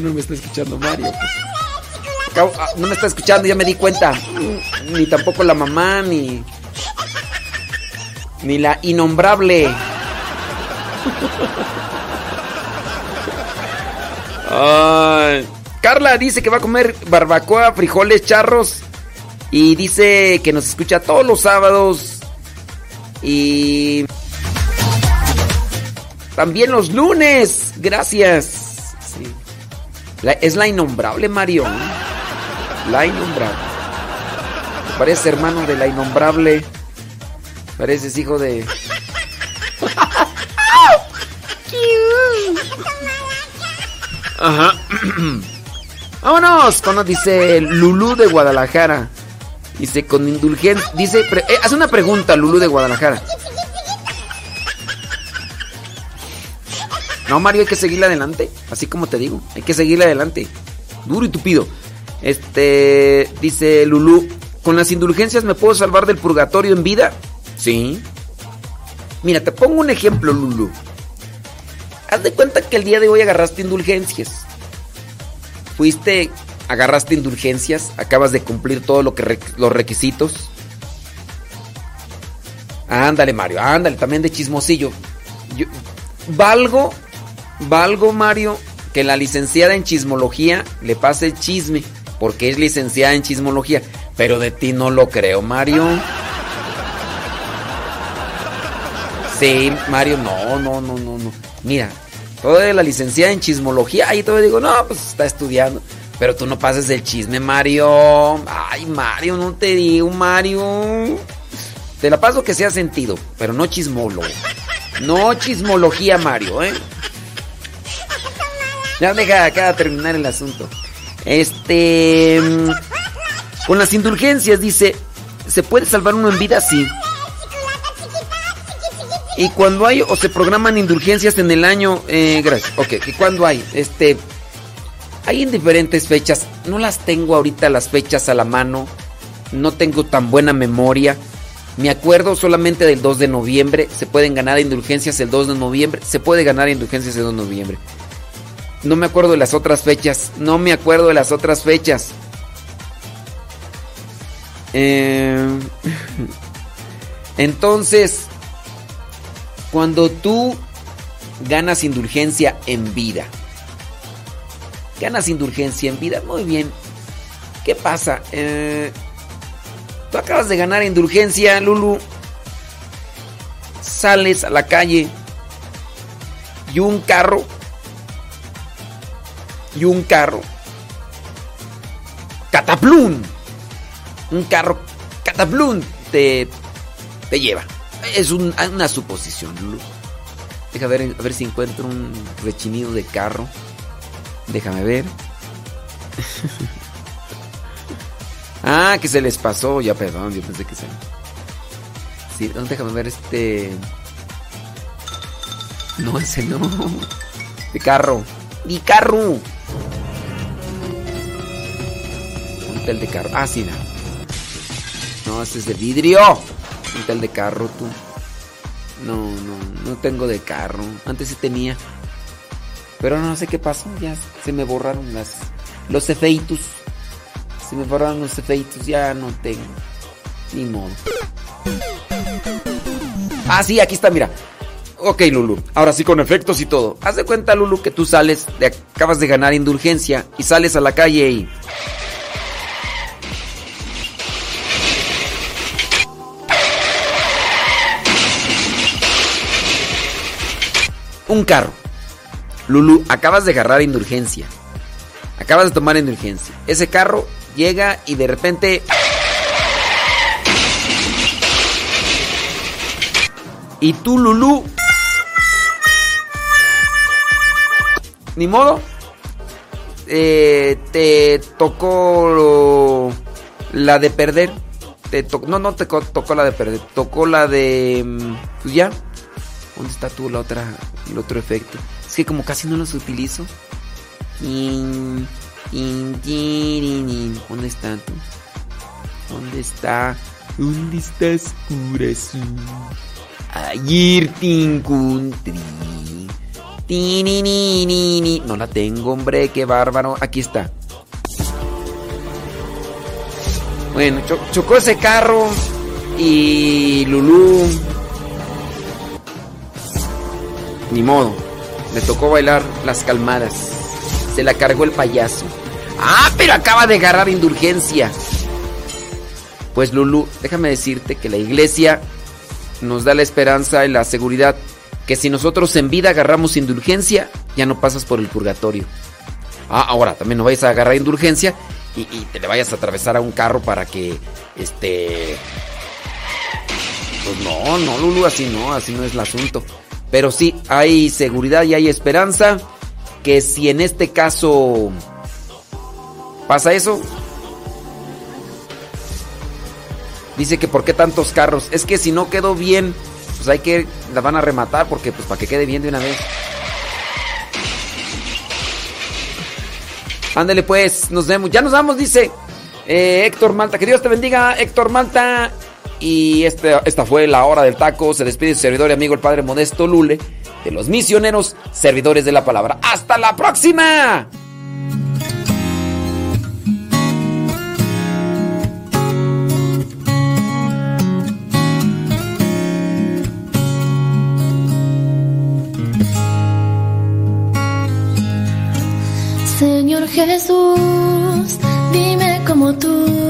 No me está escuchando Mario. ah, no me está escuchando, ya me di cuenta. Ni tampoco la mamá, ni. Ni la innombrable. Carla dice que va a comer barbacoa, frijoles, charros. Y dice que nos escucha todos los sábados. Y. También los lunes. Gracias. Sí. La- es la innombrable, Mario. La innombrable. Parece hermano de la innombrable. Pareces hijo de. Ajá. Vámonos. Cuando dice Lulú de Guadalajara. Dice con indulgencia. Dice. eh, haz una pregunta, Lulú de Guadalajara. No, Mario, hay que seguirle adelante. Así como te digo. Hay que seguirle adelante. Duro y tupido. Este. Dice Lulú. ¿Con las indulgencias me puedo salvar del purgatorio en vida? Sí. Mira, te pongo un ejemplo, Lulú. Haz de cuenta que el día de hoy agarraste indulgencias. Fuiste, agarraste indulgencias, acabas de cumplir todo lo los requisitos. Ándale, Mario, ándale, también de chismosillo. Yo- valgo, valgo, Mario, que la licenciada en chismología le pase el chisme, porque es licenciada en chismología. Pero de ti no lo creo, Mario. Sí, Mario, no, no, no, no, no. Mira, toda la licenciada en chismología, ahí todavía digo, no, pues está estudiando. Pero tú no pases el chisme, Mario. Ay, Mario, no te digo, Mario. Te la paso que sea sentido, pero no chismólogo. No chismología, Mario, ¿eh? Ya deja acá terminar el asunto. Este. mm, Con las indulgencias, dice. ¿Se puede salvar uno en vida? Sí. Y cuando hay o se programan indulgencias en el año, eh, gracias. Ok, ¿y cuándo hay? Este, hay en diferentes fechas. No las tengo ahorita las fechas a la mano. No tengo tan buena memoria. Me acuerdo solamente del 2 de noviembre. Se pueden ganar indulgencias el 2 de noviembre. Se puede ganar indulgencias el 2 de noviembre. No me acuerdo de las otras fechas. No me acuerdo de las otras fechas. Eh, entonces, cuando tú ganas indulgencia en vida, ganas indulgencia en vida, muy bien. ¿Qué pasa? Eh, tú acabas de ganar indulgencia, Lulu. Sales a la calle y un carro y un carro cataplum un carro cataplum te, te lleva es un- una suposición Lulu. deja ver a ver si encuentro un rechinido de carro déjame ver ah que se les pasó ya perdón yo pensé que se sí déjame ver este no ese no de carro mi carro Un tel de carro. Ah, sí, no. No, ese es de vidrio. Un tel de carro, tú. No, no, no tengo de carro. Antes sí tenía. Pero no sé qué pasó. Ya se me borraron las, los efeitos. Se me borraron los efeitos. Ya no tengo. Ni modo. Ah, sí, aquí está, mira. Ok, Lulu. Ahora sí, con efectos y todo. Haz de cuenta, Lulu, que tú sales, de, acabas de ganar indulgencia y sales a la calle y. Un carro. Lulu, acabas de agarrar indulgencia. Acabas de tomar indulgencia. Ese carro llega y de repente. Y tú, Lulu. Ni modo. eh, te tocó la de perder. Te to- no, no te tocó la de perder. Tocó la de. mm, Pues ya. ¿Dónde está tú la otra, el otro efecto? Que como casi no los utilizo. ¿Dónde está tú? ¿Dónde está? ¿Dónde estás, corazón? Ayer te encontré. No la tengo, hombre, qué bárbaro. Aquí está. Bueno, cho- chocó ese carro y Lulú. Ni modo. Le tocó bailar las calmadas. Se la cargó el payaso. Ah, pero acaba de agarrar indulgencia. Pues Lulú, déjame decirte que la iglesia nos da la esperanza y la seguridad que si nosotros en vida agarramos indulgencia, ya no pasas por el purgatorio. Ah, ahora también no vayas a agarrar indulgencia y, y te le vayas a atravesar a un carro para que, este... Pues no, no, Lulu, así no, así no es el asunto. Pero sí, hay seguridad y hay esperanza que si en este caso pasa eso, dice que por qué tantos carros. Es que si no quedó bien, pues hay que la van a rematar porque pues para que quede bien de una vez. Ándale pues, nos vemos. Ya nos vamos, dice eh, Héctor Malta. Que Dios te bendiga, Héctor Malta. Y esta fue la hora del taco. Se despide su servidor y amigo el Padre Modesto Lule de los misioneros servidores de la palabra. ¡Hasta la próxima! Señor Jesús, dime cómo tú